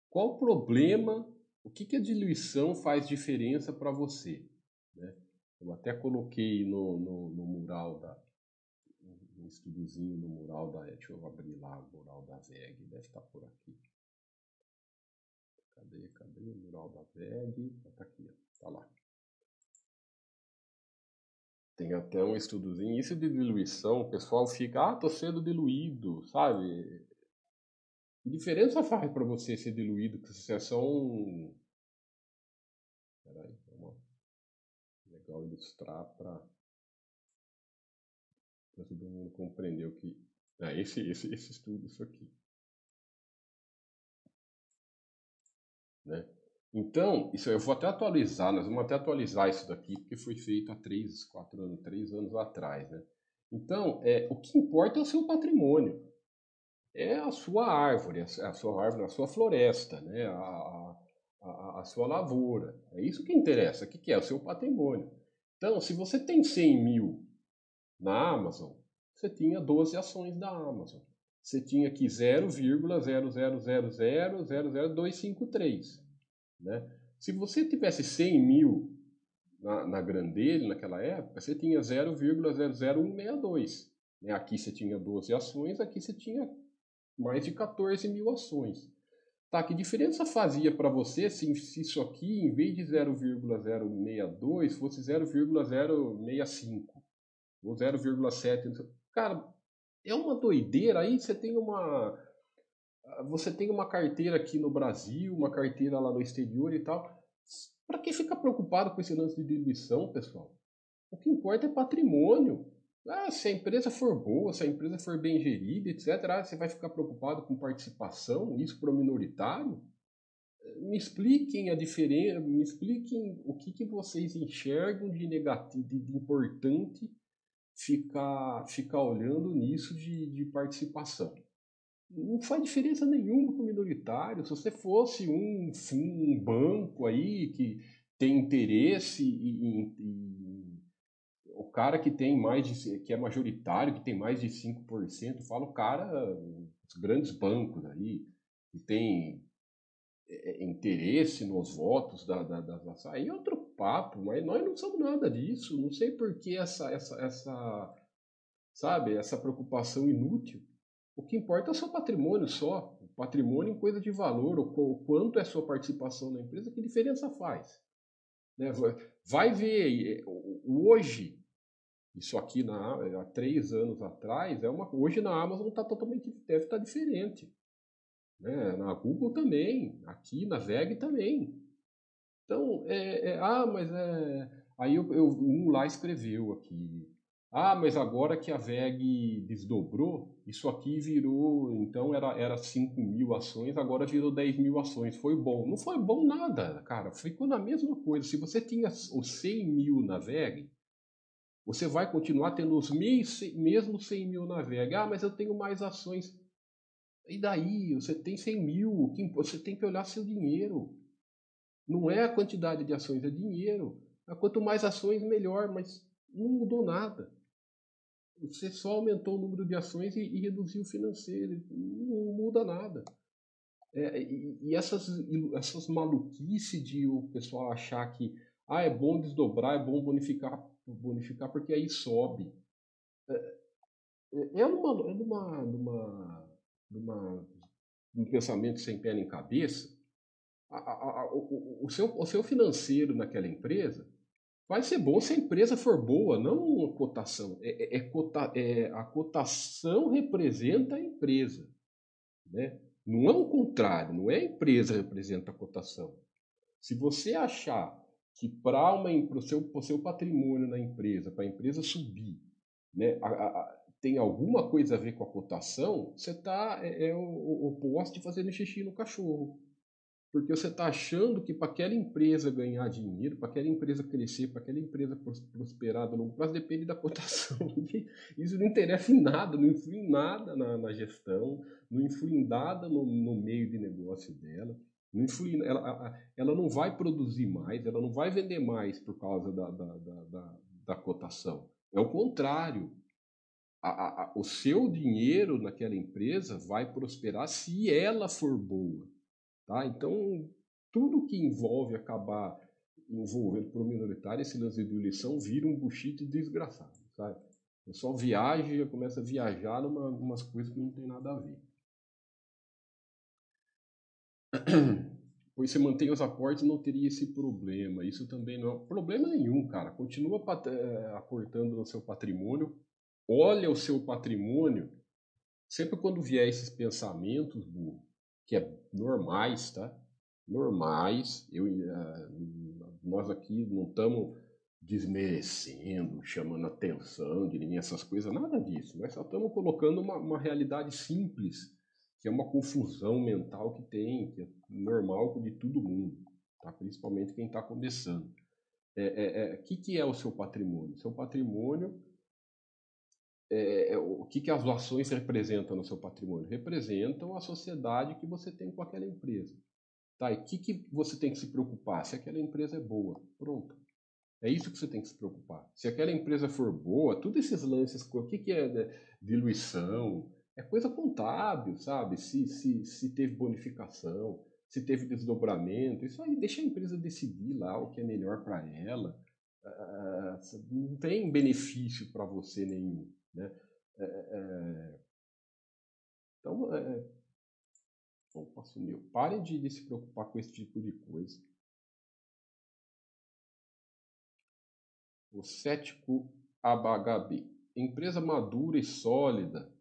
Qual o problema? O que, que a diluição faz diferença para você? Né? Eu até coloquei no, no, no mural da. Um estudozinho no mural da. Deixa eu abrir lá o mural da VEG, deve estar tá por aqui. Cadê, cadê o mural da VEG? Está aqui, está lá. Tem até um estudozinho. Isso de diluição, o pessoal fica, ah, tô sendo diluído, sabe? Que diferença faz para você ser diluído? Que você é só um. Peraí, vamos Legal ilustrar para todo mundo compreender o que. Ah, esse, esse, esse estudo, isso aqui. Né? Então, isso eu vou até atualizar, nós vamos até atualizar isso daqui, porque foi feito há três, quatro anos, três anos atrás, né? Então, é, o que importa é o seu patrimônio, é a sua árvore, a sua árvore, a sua floresta, né? A, a, a sua lavoura. É isso que interessa. O que, que é? O seu patrimônio. Então, se você tem 100 mil na Amazon, você tinha 12 ações da Amazon. Você tinha aqui 0,000000253. Né? Se você tivesse 100 mil na, na Grandelli, naquela época, você tinha 0,00162. Né? Aqui você tinha 12 ações, aqui você tinha mais de 14 mil ações. Tá, que diferença fazia para você se, se, isso aqui, em vez de 0,062, fosse 0,065 ou 0,7? Cara, é uma doideira. Aí você tem uma você tem uma carteira aqui no Brasil, uma carteira lá no exterior e tal. Para que ficar preocupado com esse lance de diluição, pessoal? O que importa é patrimônio. Ah, se a empresa for boa, se a empresa for bem gerida, etc., ah, você vai ficar preocupado com participação, isso para o minoritário? Me expliquem a diferença, me expliquem o que, que vocês enxergam de negativo, de, de importante ficar, ficar olhando nisso de, de participação. Não faz diferença nenhuma para o minoritário. Se você fosse um, um banco aí que tem interesse em, em o cara que tem mais de que é majoritário, que tem mais de 5%, fala o cara, os grandes bancos aí, que tem é, é, interesse nos votos da, da, das aí é outro papo, mas nós não somos nada disso. Não sei por que essa, essa, essa, sabe, essa preocupação inútil. O que importa é o seu patrimônio só. O patrimônio em coisa de valor, o quanto é a sua participação na empresa, que diferença faz. Né? Vai ver, hoje, isso aqui na, há três anos atrás, é uma, hoje na Amazon está totalmente, deve estar tá diferente. Né? Na Google também, aqui na VEG também. Então, é, é, ah, mas é. Aí eu, eu, um lá escreveu aqui. Ah, mas agora que a VEG desdobrou, isso aqui virou, então era, era 5 mil ações, agora virou 10 mil ações. Foi bom. Não foi bom nada, cara. Ficou na mesma coisa. Se você tinha os 100 mil na VEG, você vai continuar tendo os mesmos 100 mil na VEG. Ah, mas eu tenho mais ações. E daí? Você tem 100 mil. Você tem que olhar seu dinheiro. Não é a quantidade de ações, é dinheiro. Ah, quanto mais ações, melhor, mas não mudou nada. Você só aumentou o número de ações e, e reduziu o financeiro. Não muda nada. É, e, e essas, essas maluquices de o pessoal achar que ah, é bom desdobrar, é bom bonificar bonificar, porque aí sobe. É, é, é numa, é numa, numa, numa, um pensamento sem pé nem cabeça, a, a, a, o, o, seu, o seu financeiro naquela empresa vai ser bom se a empresa for boa, não a cotação. É, é, é, cota, é a cotação representa a empresa. Né? Não é o contrário, não é a empresa que representa a cotação. Se você achar que para o seu, seu patrimônio na empresa, para a empresa subir, né, a, a, tem alguma coisa a ver com a cotação, você está é, é, o oposto de fazendo xixi no cachorro. Porque você está achando que para aquela empresa ganhar dinheiro, para aquela empresa crescer, para aquela empresa prosperar no longo prazo, depende da cotação. Isso não interessa em nada, não influi em nada na, na gestão, não influi em nada no, no meio de negócio dela. Não influi, ela, ela não vai produzir mais, ela não vai vender mais por causa da, da, da, da, da cotação. É o contrário. A, a, o seu dinheiro naquela empresa vai prosperar se ela for boa. Tá? Então, tudo que envolve acabar envolvendo para o minoritário, esse lance de eleição vira um buchite desgraçado. Sabe? O pessoal viaja e começa a viajar numa, umas coisas que não tem nada a ver. pois você mantém os aportes não teria esse problema. Isso também não é problema nenhum, cara. Continua eh, aportando no seu patrimônio, olha o seu patrimônio. Sempre quando vier esses pensamentos, burro, que é normais, tá? Normais. Eu, uh, nós aqui não estamos desmerecendo, chamando atenção de ninguém, essas coisas, nada disso. Nós só estamos colocando uma, uma realidade simples que é uma confusão mental que tem, que é normal de todo mundo, tá? principalmente quem está começando. O é, é, é, que, que é o seu patrimônio? Seu patrimônio, é, é, o que, que as ações representam no seu patrimônio? Representam a sociedade que você tem com aquela empresa. Tá, e o que, que você tem que se preocupar? Se aquela empresa é boa. Pronto. É isso que você tem que se preocupar. Se aquela empresa for boa, todos esses lances, o que, que é né, diluição, é coisa contábil, sabe? Se, se, se teve bonificação, se teve desdobramento, isso aí deixa a empresa decidir lá o que é melhor para ela. é, não tem benefício para você nenhum. Né? É, é, então, é, opa, sumiu. Parem de, de se preocupar com esse tipo de coisa. O cético ABHB. Empresa madura e sólida.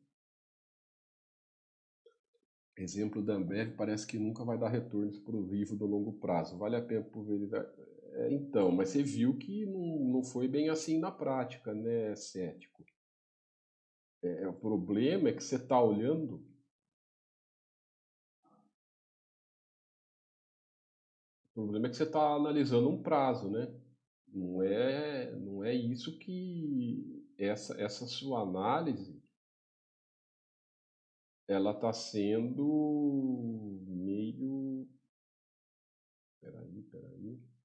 Exemplo da Ambev parece que nunca vai dar retornos para o vivo do longo prazo. Vale a pena pulverizar. É, então, mas você viu que não, não foi bem assim na prática, né, cético? É, o problema é que você está olhando. O problema é que você está analisando um prazo, né? Não é, não é isso que essa, essa sua análise ela está sendo meio. Peraí, peraí.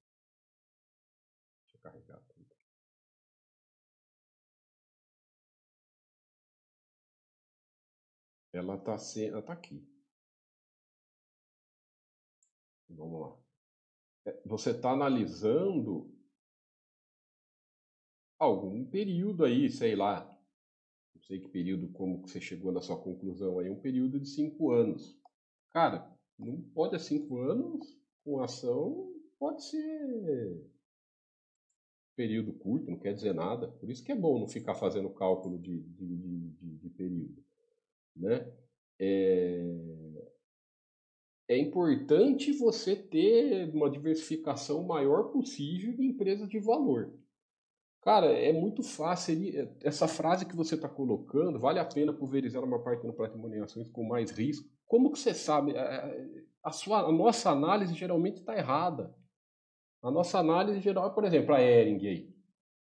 Ela está. Ela está aqui. Vamos lá. É, você está analisando algum período aí, sei lá, não sei que período, como que você chegou na sua conclusão aí, um período de cinco anos. Cara, não pode cinco anos com ação, pode ser período curto, não quer dizer nada. Por isso que é bom não ficar fazendo cálculo de, de, de, de período. Né? É... é importante você ter uma diversificação maior possível de empresas de valor. Cara, é muito fácil. É, essa frase que você está colocando, vale a pena pulverizar uma parte no patrimoniações com mais risco. Como que você sabe? É, é, a, sua, a nossa análise geralmente está errada. A nossa análise geral, por exemplo, a Ering aí.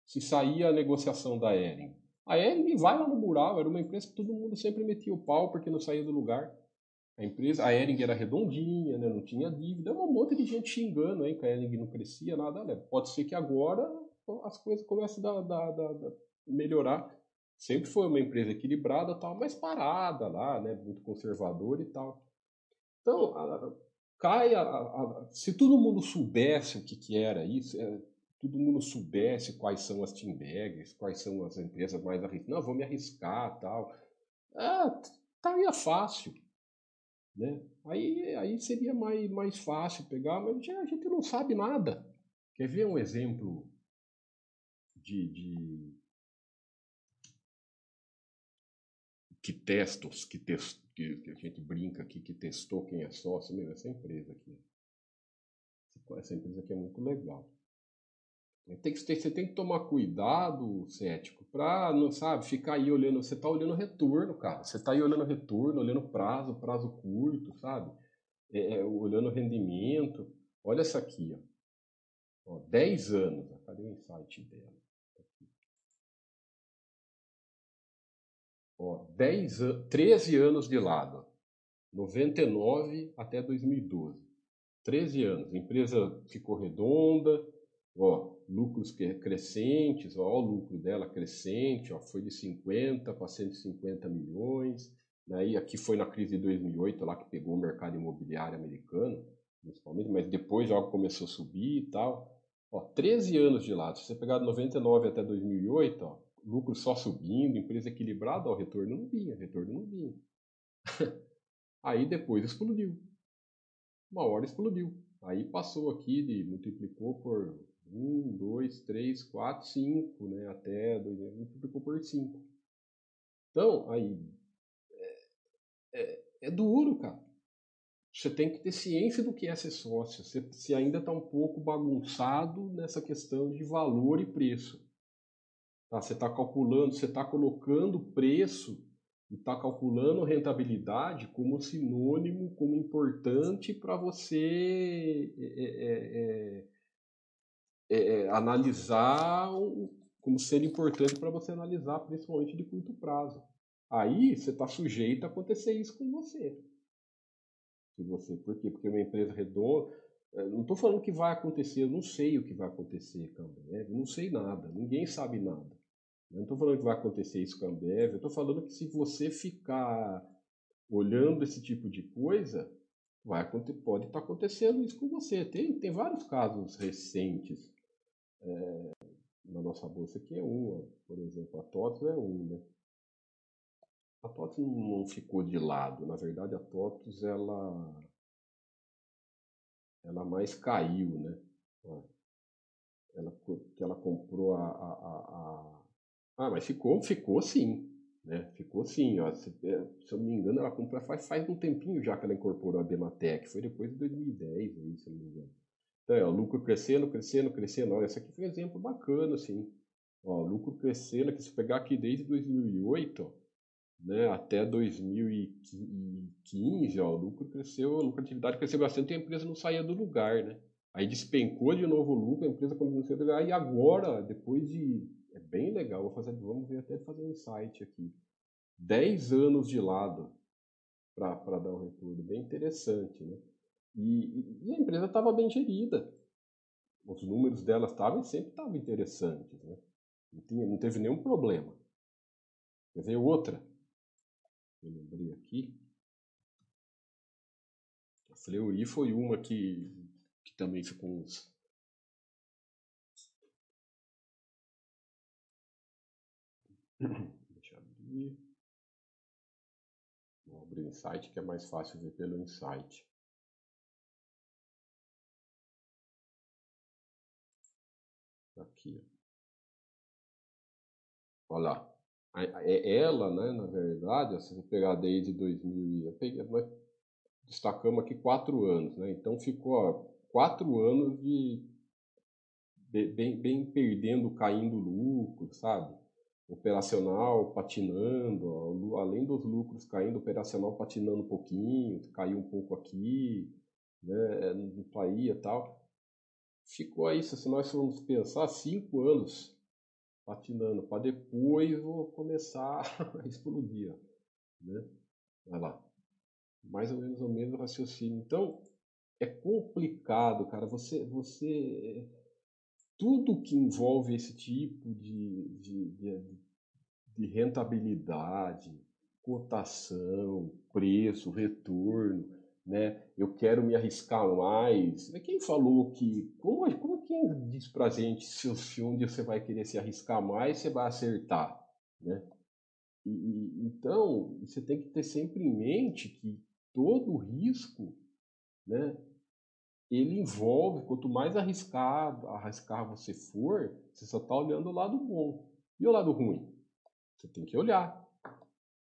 Se sair a negociação da Ering. A Ering vai lá no mural, era uma empresa que todo mundo sempre metia o pau porque não saía do lugar. A empresa, a Ering era redondinha, né, não tinha dívida. Um monte de gente xingando aí que a Ering não crescia, nada. Né? Pode ser que agora as coisas começam a dar, dar, dar, melhorar. Sempre foi uma empresa equilibrada, tal, mas parada lá, né, muito conservadora e tal. Então, a, cai a, a, se todo mundo soubesse o que, que era isso, é, todo mundo soubesse quais são as team bags, quais são as empresas mais arriscadas, não, vou me arriscar, tal. Ah, estaria fácil, né? Aí, aí seria mais, mais fácil pegar, mas a gente não sabe nada. Quer ver um exemplo de, de que testos, que, test, que, que, a gente brinca aqui, que testou quem é sócio, meu, essa empresa aqui. Essa empresa aqui é muito legal. Tem que, você tem que tomar cuidado, cético, para não sabe, ficar aí olhando. Você está olhando retorno, cara. Você está aí olhando retorno, olhando prazo, prazo curto, sabe? É, é olhando rendimento. Olha essa aqui, ó. ó 10 anos. Cadê o insight dela? Ó, 10, 13 anos de lado. 99 até 2012. 13 anos. A empresa ficou redonda, ó, lucros crescentes, ó, o lucro dela crescente, ó, foi de 50 para 150 milhões. Aí aqui foi na crise de 2008 lá que pegou o mercado imobiliário americano, principalmente, mas depois já começou a subir e tal. Ó, 13 anos de lado. Se você pegar de 99 até 2008, ó, lucro só subindo, empresa equilibrada, o retorno não vinha, retorno não vinha. Aí depois explodiu. Uma hora explodiu. Aí passou aqui de multiplicou por 1, 2, 3, 4, 5, né? Até multiplicou por 5. Então, aí é, é, é, duro, cara. Você tem que ter ciência do que é ser sócio. Você, ainda está um pouco bagunçado nessa questão de valor e preço. Tá? Você está calculando, você está colocando preço e está calculando rentabilidade como sinônimo, como importante para você é é, é, é, é, analisar, como ser importante para você analisar, principalmente de curto prazo. Aí você está sujeito a acontecer isso com você. Se você, por quê? Porque uma empresa redonda, não estou falando que vai acontecer, eu não sei o que vai acontecer com a Ambev, não sei nada, ninguém sabe nada. Eu não estou falando que vai acontecer isso com a Ambev, eu estou falando que se você ficar olhando esse tipo de coisa, vai, pode estar tá acontecendo isso com você. Tem, tem vários casos recentes. É, na nossa bolsa aqui é um, por exemplo, a TOTS é um, né? A TOTS não ficou de lado, na verdade a TOTS ela ela mais caiu, né? Ela, que ela comprou a, a, a, a, Ah, mas ficou, ficou sim. Né? Ficou sim, ó, se, é, se, eu não me engano, ela comprou faz, faz um tempinho já que ela incorporou a Bematec, foi depois de 2010, aí, se eu não me engano. Então, é, o lucro crescendo, crescendo, crescendo. Olha, esse aqui foi um exemplo bacana, assim. Ó, lucro crescendo, que se pegar aqui desde 2008, ó, né, até 2015, ó, o lucro cresceu, a lucratividade cresceu bastante e a empresa não saía do lugar, né? Aí despencou de novo o lucro, a empresa continuou sendo lugar, e agora, depois de é bem legal, vou fazer, vamos ver até fazer um insight aqui. 10 anos de lado para dar um retorno, bem interessante, né? E, e a empresa estava bem gerida. Os números dela estavam sempre estavam interessantes, né? Não, tinha, não teve nenhum problema. Quer ver outra? Eu lembrei aqui. A Fleury foi uma que, que também ficou uns Deixa eu abrir. Vou abrir o insight, que é mais fácil ver pelo insight. Olha lá. É ela, né, na verdade, se você pegar desde 2000, eu peguei, nós destacamos aqui quatro anos, né? Então ficou ó, quatro anos de bem, bem perdendo, caindo lucro, sabe? operacional patinando, além dos lucros caindo, operacional patinando um pouquinho, caiu um pouco aqui, né, não e tal. Ficou aí, se nós formos pensar, cinco anos patinando, para depois vou começar a explodir. Né? Vai lá. Mais ou menos o mesmo raciocínio. Então, é complicado, cara. Você, você tudo que envolve esse tipo de, de, de, de rentabilidade, cotação, preço, retorno, né? Eu quero me arriscar mais. Quem falou que. Como, como quem diz pra gente se, se onde você vai querer se arriscar mais, você vai acertar, né? E, e, então, você tem que ter sempre em mente que todo risco, né? ele envolve, quanto mais arriscado, arriscar você for, você só está olhando o lado bom. E o lado ruim? Você tem que olhar.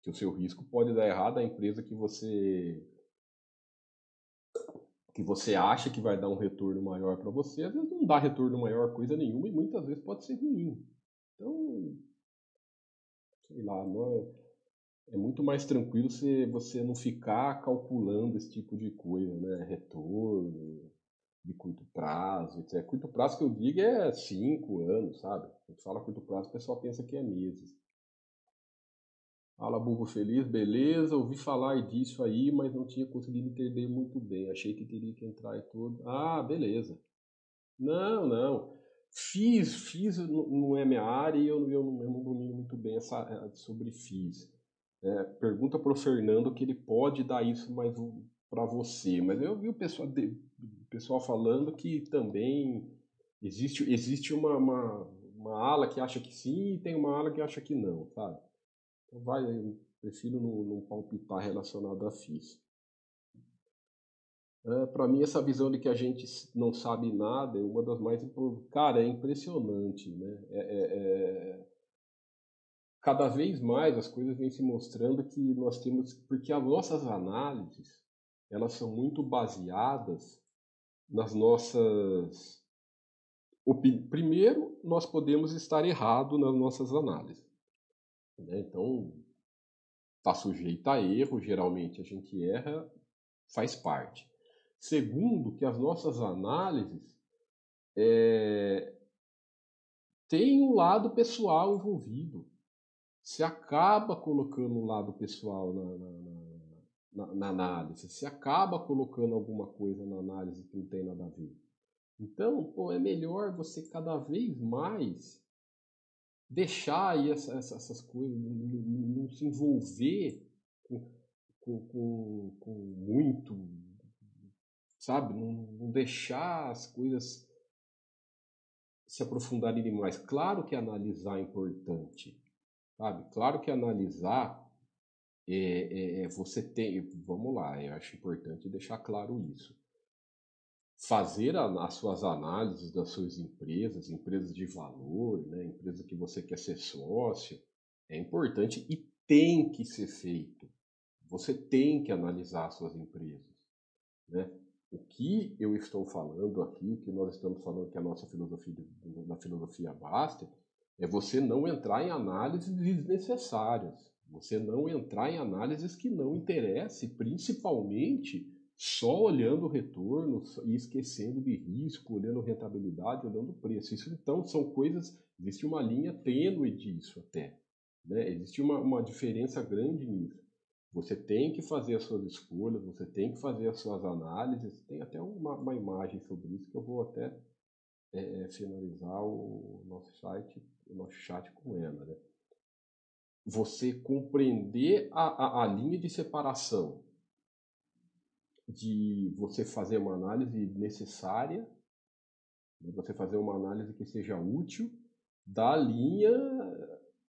Que o seu risco pode dar errado a empresa que você que você acha que vai dar um retorno maior para você, às vezes não dá retorno maior coisa nenhuma e muitas vezes pode ser ruim. Então, sei lá, não é, é muito mais tranquilo se você não ficar calculando esse tipo de coisa, né? Retorno, de curto prazo, etc. Curto prazo que eu digo é cinco anos, sabe? Gente fala curto prazo, o pessoal pensa que é meses. Fala, Bulbo Feliz, beleza, ouvi falar disso aí, mas não tinha conseguido entender muito bem. Achei que teria que entrar e tudo. Ah, beleza. Não, não. Fiz, fiz não é minha área e eu, eu, eu não domino muito bem essa, é, sobre FIS. É, pergunta para o Fernando que ele pode dar isso mais para você. Mas eu vi o pessoal, o pessoal falando que também existe, existe uma, uma, uma, ala que acha que sim e tem uma ala que acha que não, sabe? Então vai, eu prefiro não, não palpitar relacionado a FIS. É, para mim, essa visão de que a gente não sabe nada é uma das mais. Cara, é impressionante, né? É, é, é... Cada vez mais as coisas vêm se mostrando que nós temos. Porque as nossas análises elas são muito baseadas nas nossas. Primeiro, nós podemos estar errado nas nossas análises. Né? Então, está sujeito a erro, geralmente a gente erra, faz parte. Segundo, que as nossas análises é, têm um lado pessoal envolvido. Se acaba colocando um lado pessoal na, na, na, na, análise. Você acaba colocando alguma coisa na análise que não tem nada a ver. Então, pô, é melhor você cada vez mais deixar aí essa, essa, essas coisas, não, não, não, se envolver com, com, com, muito, sabe? Não, não, deixar as coisas se aprofundarem demais. Claro que analisar é importante, sabe? Claro que analisar é, é, é, você tem. Vamos lá, eu acho importante deixar claro isso. Fazer as suas análises das suas empresas, empresas de valor, né, empresa que você quer ser sócio, é importante e tem que ser feito. Você tem que analisar as suas empresas. Né? O que eu estou falando aqui, que nós estamos falando que a nossa filosofia da filosofia basta, é você não entrar em análises desnecessárias. Você não entrar em análises que não interessem, principalmente só olhando o retorno e esquecendo de risco, olhando rentabilidade, olhando preço. Isso então são coisas, existe uma linha tênue disso até. Né? Existe uma, uma diferença grande nisso. Você tem que fazer as suas escolhas, você tem que fazer as suas análises. Tem até uma, uma imagem sobre isso que eu vou até é, finalizar o nosso site, o nosso chat com ela. Né? Você compreender a, a, a linha de separação de você fazer uma análise necessária, de você fazer uma análise que seja útil, da linha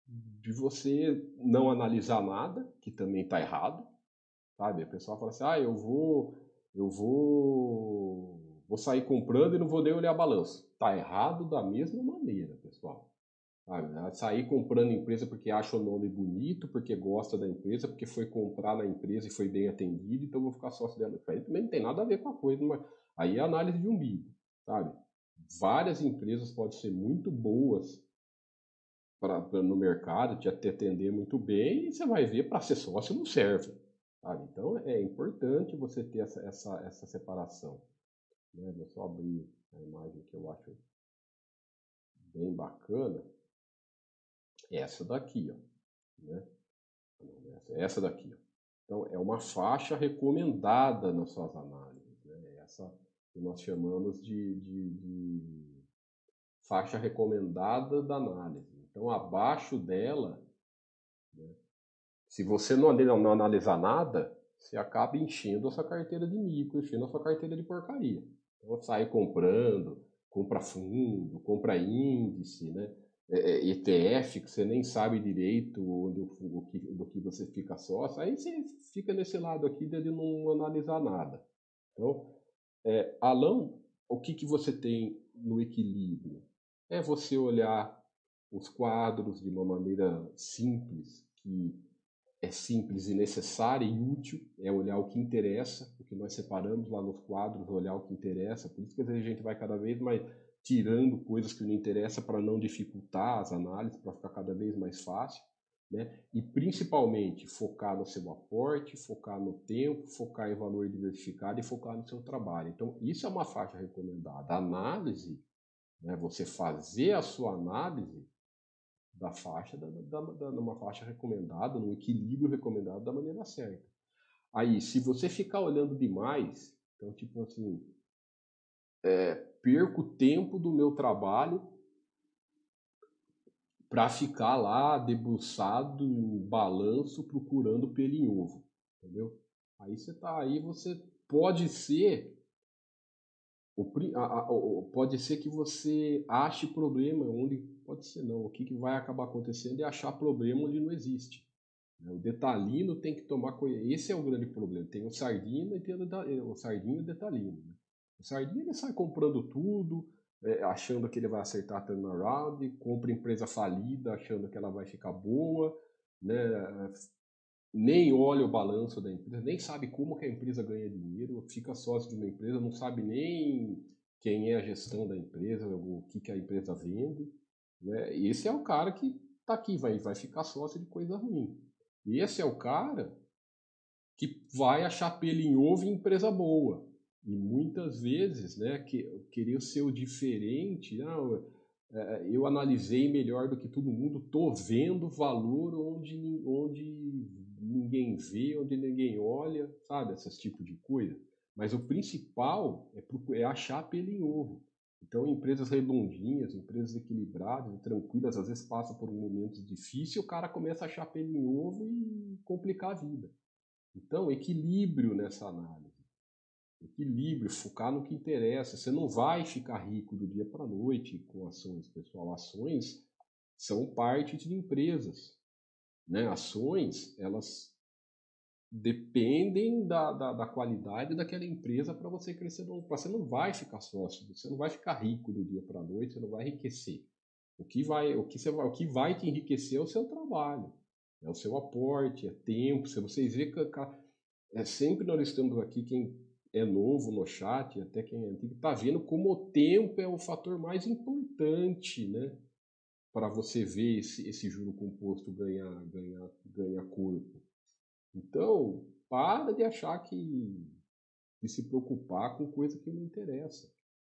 de você não analisar nada, que também está errado, sabe? A pessoa fala assim, ah, eu vou, eu vou, vou sair comprando e não vou nem olhar balanço. Está errado da mesma maneira, pessoal. Sabe? Sair comprando empresa porque acha o nome bonito, porque gosta da empresa, porque foi comprar na empresa e foi bem atendido, então vou ficar sócio dela. Aí também não tem nada a ver com a coisa, mas aí é análise de umbigo, sabe? Várias empresas podem ser muito boas pra, pra, no mercado, te atender muito bem, e você vai ver para ser sócio não serve. Sabe? Então é importante você ter essa, essa, essa separação. Né? Vou só abrir a imagem que eu acho bem bacana. Essa daqui, ó. Né? Essa daqui. Ó. Então é uma faixa recomendada nas suas análises. Né? Essa que nós chamamos de, de, de faixa recomendada da análise. Então, abaixo dela, né, se você não, não, analisar nada, você acaba enchendo a sua carteira de mico, enchendo a sua carteira de porcaria. Então, sai comprando, compra fundo, compra índice, né? É, ETF, é, que você nem sabe direito onde, o, que, do que você fica sócio, aí você fica nesse lado aqui de não analisar nada. Então, é, o que, que você tem no equilíbrio? É você olhar os quadros de uma maneira simples, que é simples e necessária e útil, é olhar o que interessa, o que nós separamos lá nos quadros, olhar o que interessa. Por isso que a gente vai cada vez mais tirando coisas que não interessam para não dificultar as análises, para ficar cada vez mais fácil. Né? E principalmente focar no seu aporte, focar no tempo, focar em valor diversificado e focar no seu trabalho. Então, isso é uma faixa recomendada. A análise, né? você fazer a sua análise, da faixa, da, da, da, numa faixa recomendada, num equilíbrio recomendado da maneira certa. Aí, se você ficar olhando demais, então, tipo assim, é, perco tempo do meu trabalho para ficar lá debruçado em balanço procurando pelo em ovo, entendeu? Aí você tá aí, você pode ser pode ser que você ache problema onde pode ser não. O que, que vai acabar acontecendo é achar problema onde não existe. Né? O detalhino tem que tomar. Esse é o grande problema. Tem o sardina e tem o, o sardinho e o detalhino. Né? O sardinha ele sai comprando tudo, é, achando que ele vai acertar a turnaround, compra empresa falida, achando que ela vai ficar boa, né? nem olha o balanço da empresa, nem sabe como que a empresa ganha dinheiro, fica sócio de uma empresa, não sabe nem quem é a gestão da empresa, o que, que a empresa vende. Né? Esse é o cara que está aqui, vai, vai ficar sócio de coisa ruim. Esse é o cara que vai achar pelo em ovo em empresa boa. E muitas vezes, né, que, querer ser o diferente, não, é, eu analisei melhor do que todo mundo, tô vendo valor onde, onde ninguém vê, onde ninguém olha, sabe? Esses tipos de coisa. Mas o principal é, é achar pelo em ovo. Então, empresas redondinhas, empresas equilibradas tranquilas, às vezes passam por um momento difícil, o cara começa a achar pelo em ovo e complicar a vida. Então, equilíbrio nessa análise. Equilíbrio, focar no que interessa. Você não vai ficar rico do dia para a noite com ações, pessoal. Ações são parte de empresas. Né? Ações, elas dependem da, da, da qualidade daquela empresa para você crescer. Você não vai ficar sócio, você não vai ficar rico do dia para a noite, você não vai enriquecer. O que vai, o que você vai, o que vai te enriquecer é o seu trabalho, é o seu aporte, é tempo. Se vocês verem que é sempre nós estamos aqui quem é novo no chat, até quem é antigo, está vendo como o tempo é o fator mais importante, né? Para você ver esse, esse juro composto ganhar, ganhar, ganhar corpo. Então, para de achar que de se preocupar com coisa que não interessa.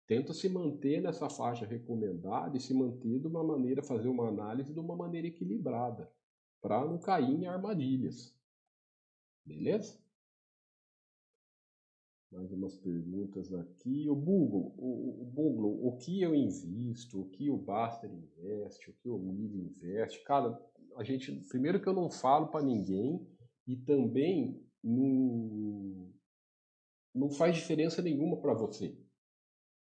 Tenta se manter nessa faixa recomendada e se manter de uma maneira, fazer uma análise de uma maneira equilibrada, para não cair em armadilhas. Beleza? Mais umas perguntas aqui. O Google, o, o Google, o que eu invisto, o que o Baster investe, o que o Mid investe. Cara, a gente, primeiro que eu não falo para ninguém e também não, não faz diferença nenhuma para você,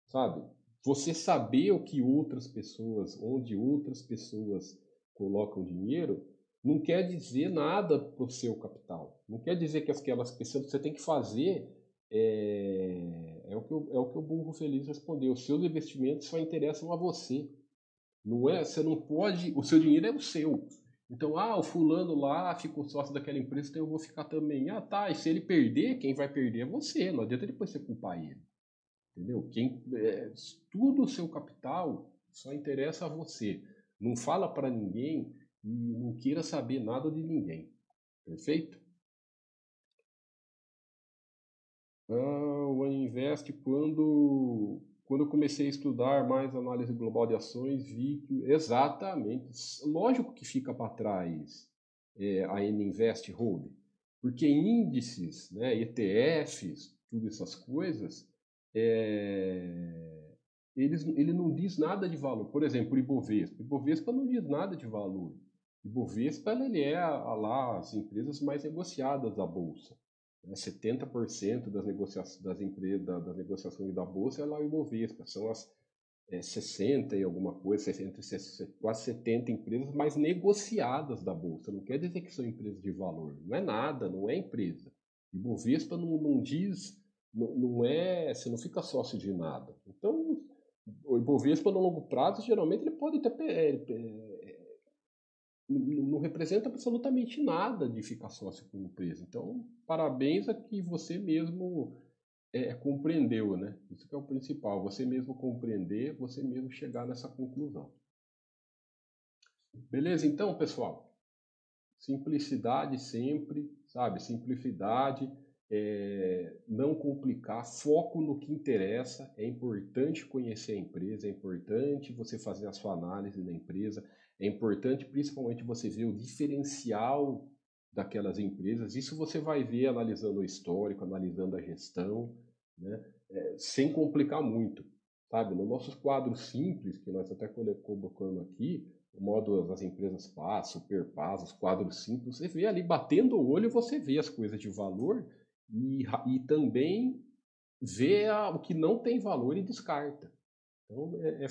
sabe? Você saber o que outras pessoas, onde outras pessoas colocam dinheiro, não quer dizer nada para o seu capital. Não quer dizer que aquelas pessoas você tem que fazer é, é, o que o, é o que o burro feliz respondeu. Os seus investimentos só interessam a você. Não é? Você não pode. O seu dinheiro é o seu. Então, ah, o fulano lá ficou sócio daquela empresa, então eu vou ficar também. Ah, tá. E se ele perder, quem vai perder é você. Não adianta depois você culpar ele. Entendeu? Quem, é, tudo o seu capital só interessa a você. Não fala para ninguém e não queira saber nada de ninguém. Perfeito? Ah, o Invest, quando, quando eu comecei a estudar mais análise global de ações, vi que exatamente, lógico que fica para trás é, a Invest Hold, porque índices, né, ETFs, tudo essas coisas, é, eles, ele não diz nada de valor. Por exemplo, o Ibovespa. Ibovespa não diz nada de valor. Ibovespa ele é a, a lá as empresas mais negociadas da Bolsa. 70% das, negocia das, empresas, das negociações da Bolsa é lá o Ibovespa, são as é, 60 e alguma coisa, entre quase 70 empresas mais negociadas da Bolsa. Não quer dizer que são empresas de valor, não é nada, não é empresa. Ibovespa não, não diz, não, não é, você não fica sócio de nada. Então, o Ibovespa no longo prazo, geralmente, ele pode ter não representa absolutamente nada de ficar sócio com empresa. Então, parabéns a que você mesmo é, compreendeu, né? Isso que é o principal, você mesmo compreender, você mesmo chegar nessa conclusão. Beleza, então, pessoal? Simplicidade sempre, sabe? Simplicidade, é, não complicar, foco no que interessa. É importante conhecer a empresa, é importante você fazer a sua análise da empresa é importante principalmente você ver o diferencial daquelas empresas. Isso você vai ver analisando o histórico, analisando a gestão, né? É, sem complicar muito. Sabe? No nossos quadros simples, que nós até colocando aqui, o modo das empresas PAS, Superpaz, os quadros simples, você vê ali batendo o olho, você vê as coisas de valor e, e também vê a, o que não tem valor e descarta. Então é, é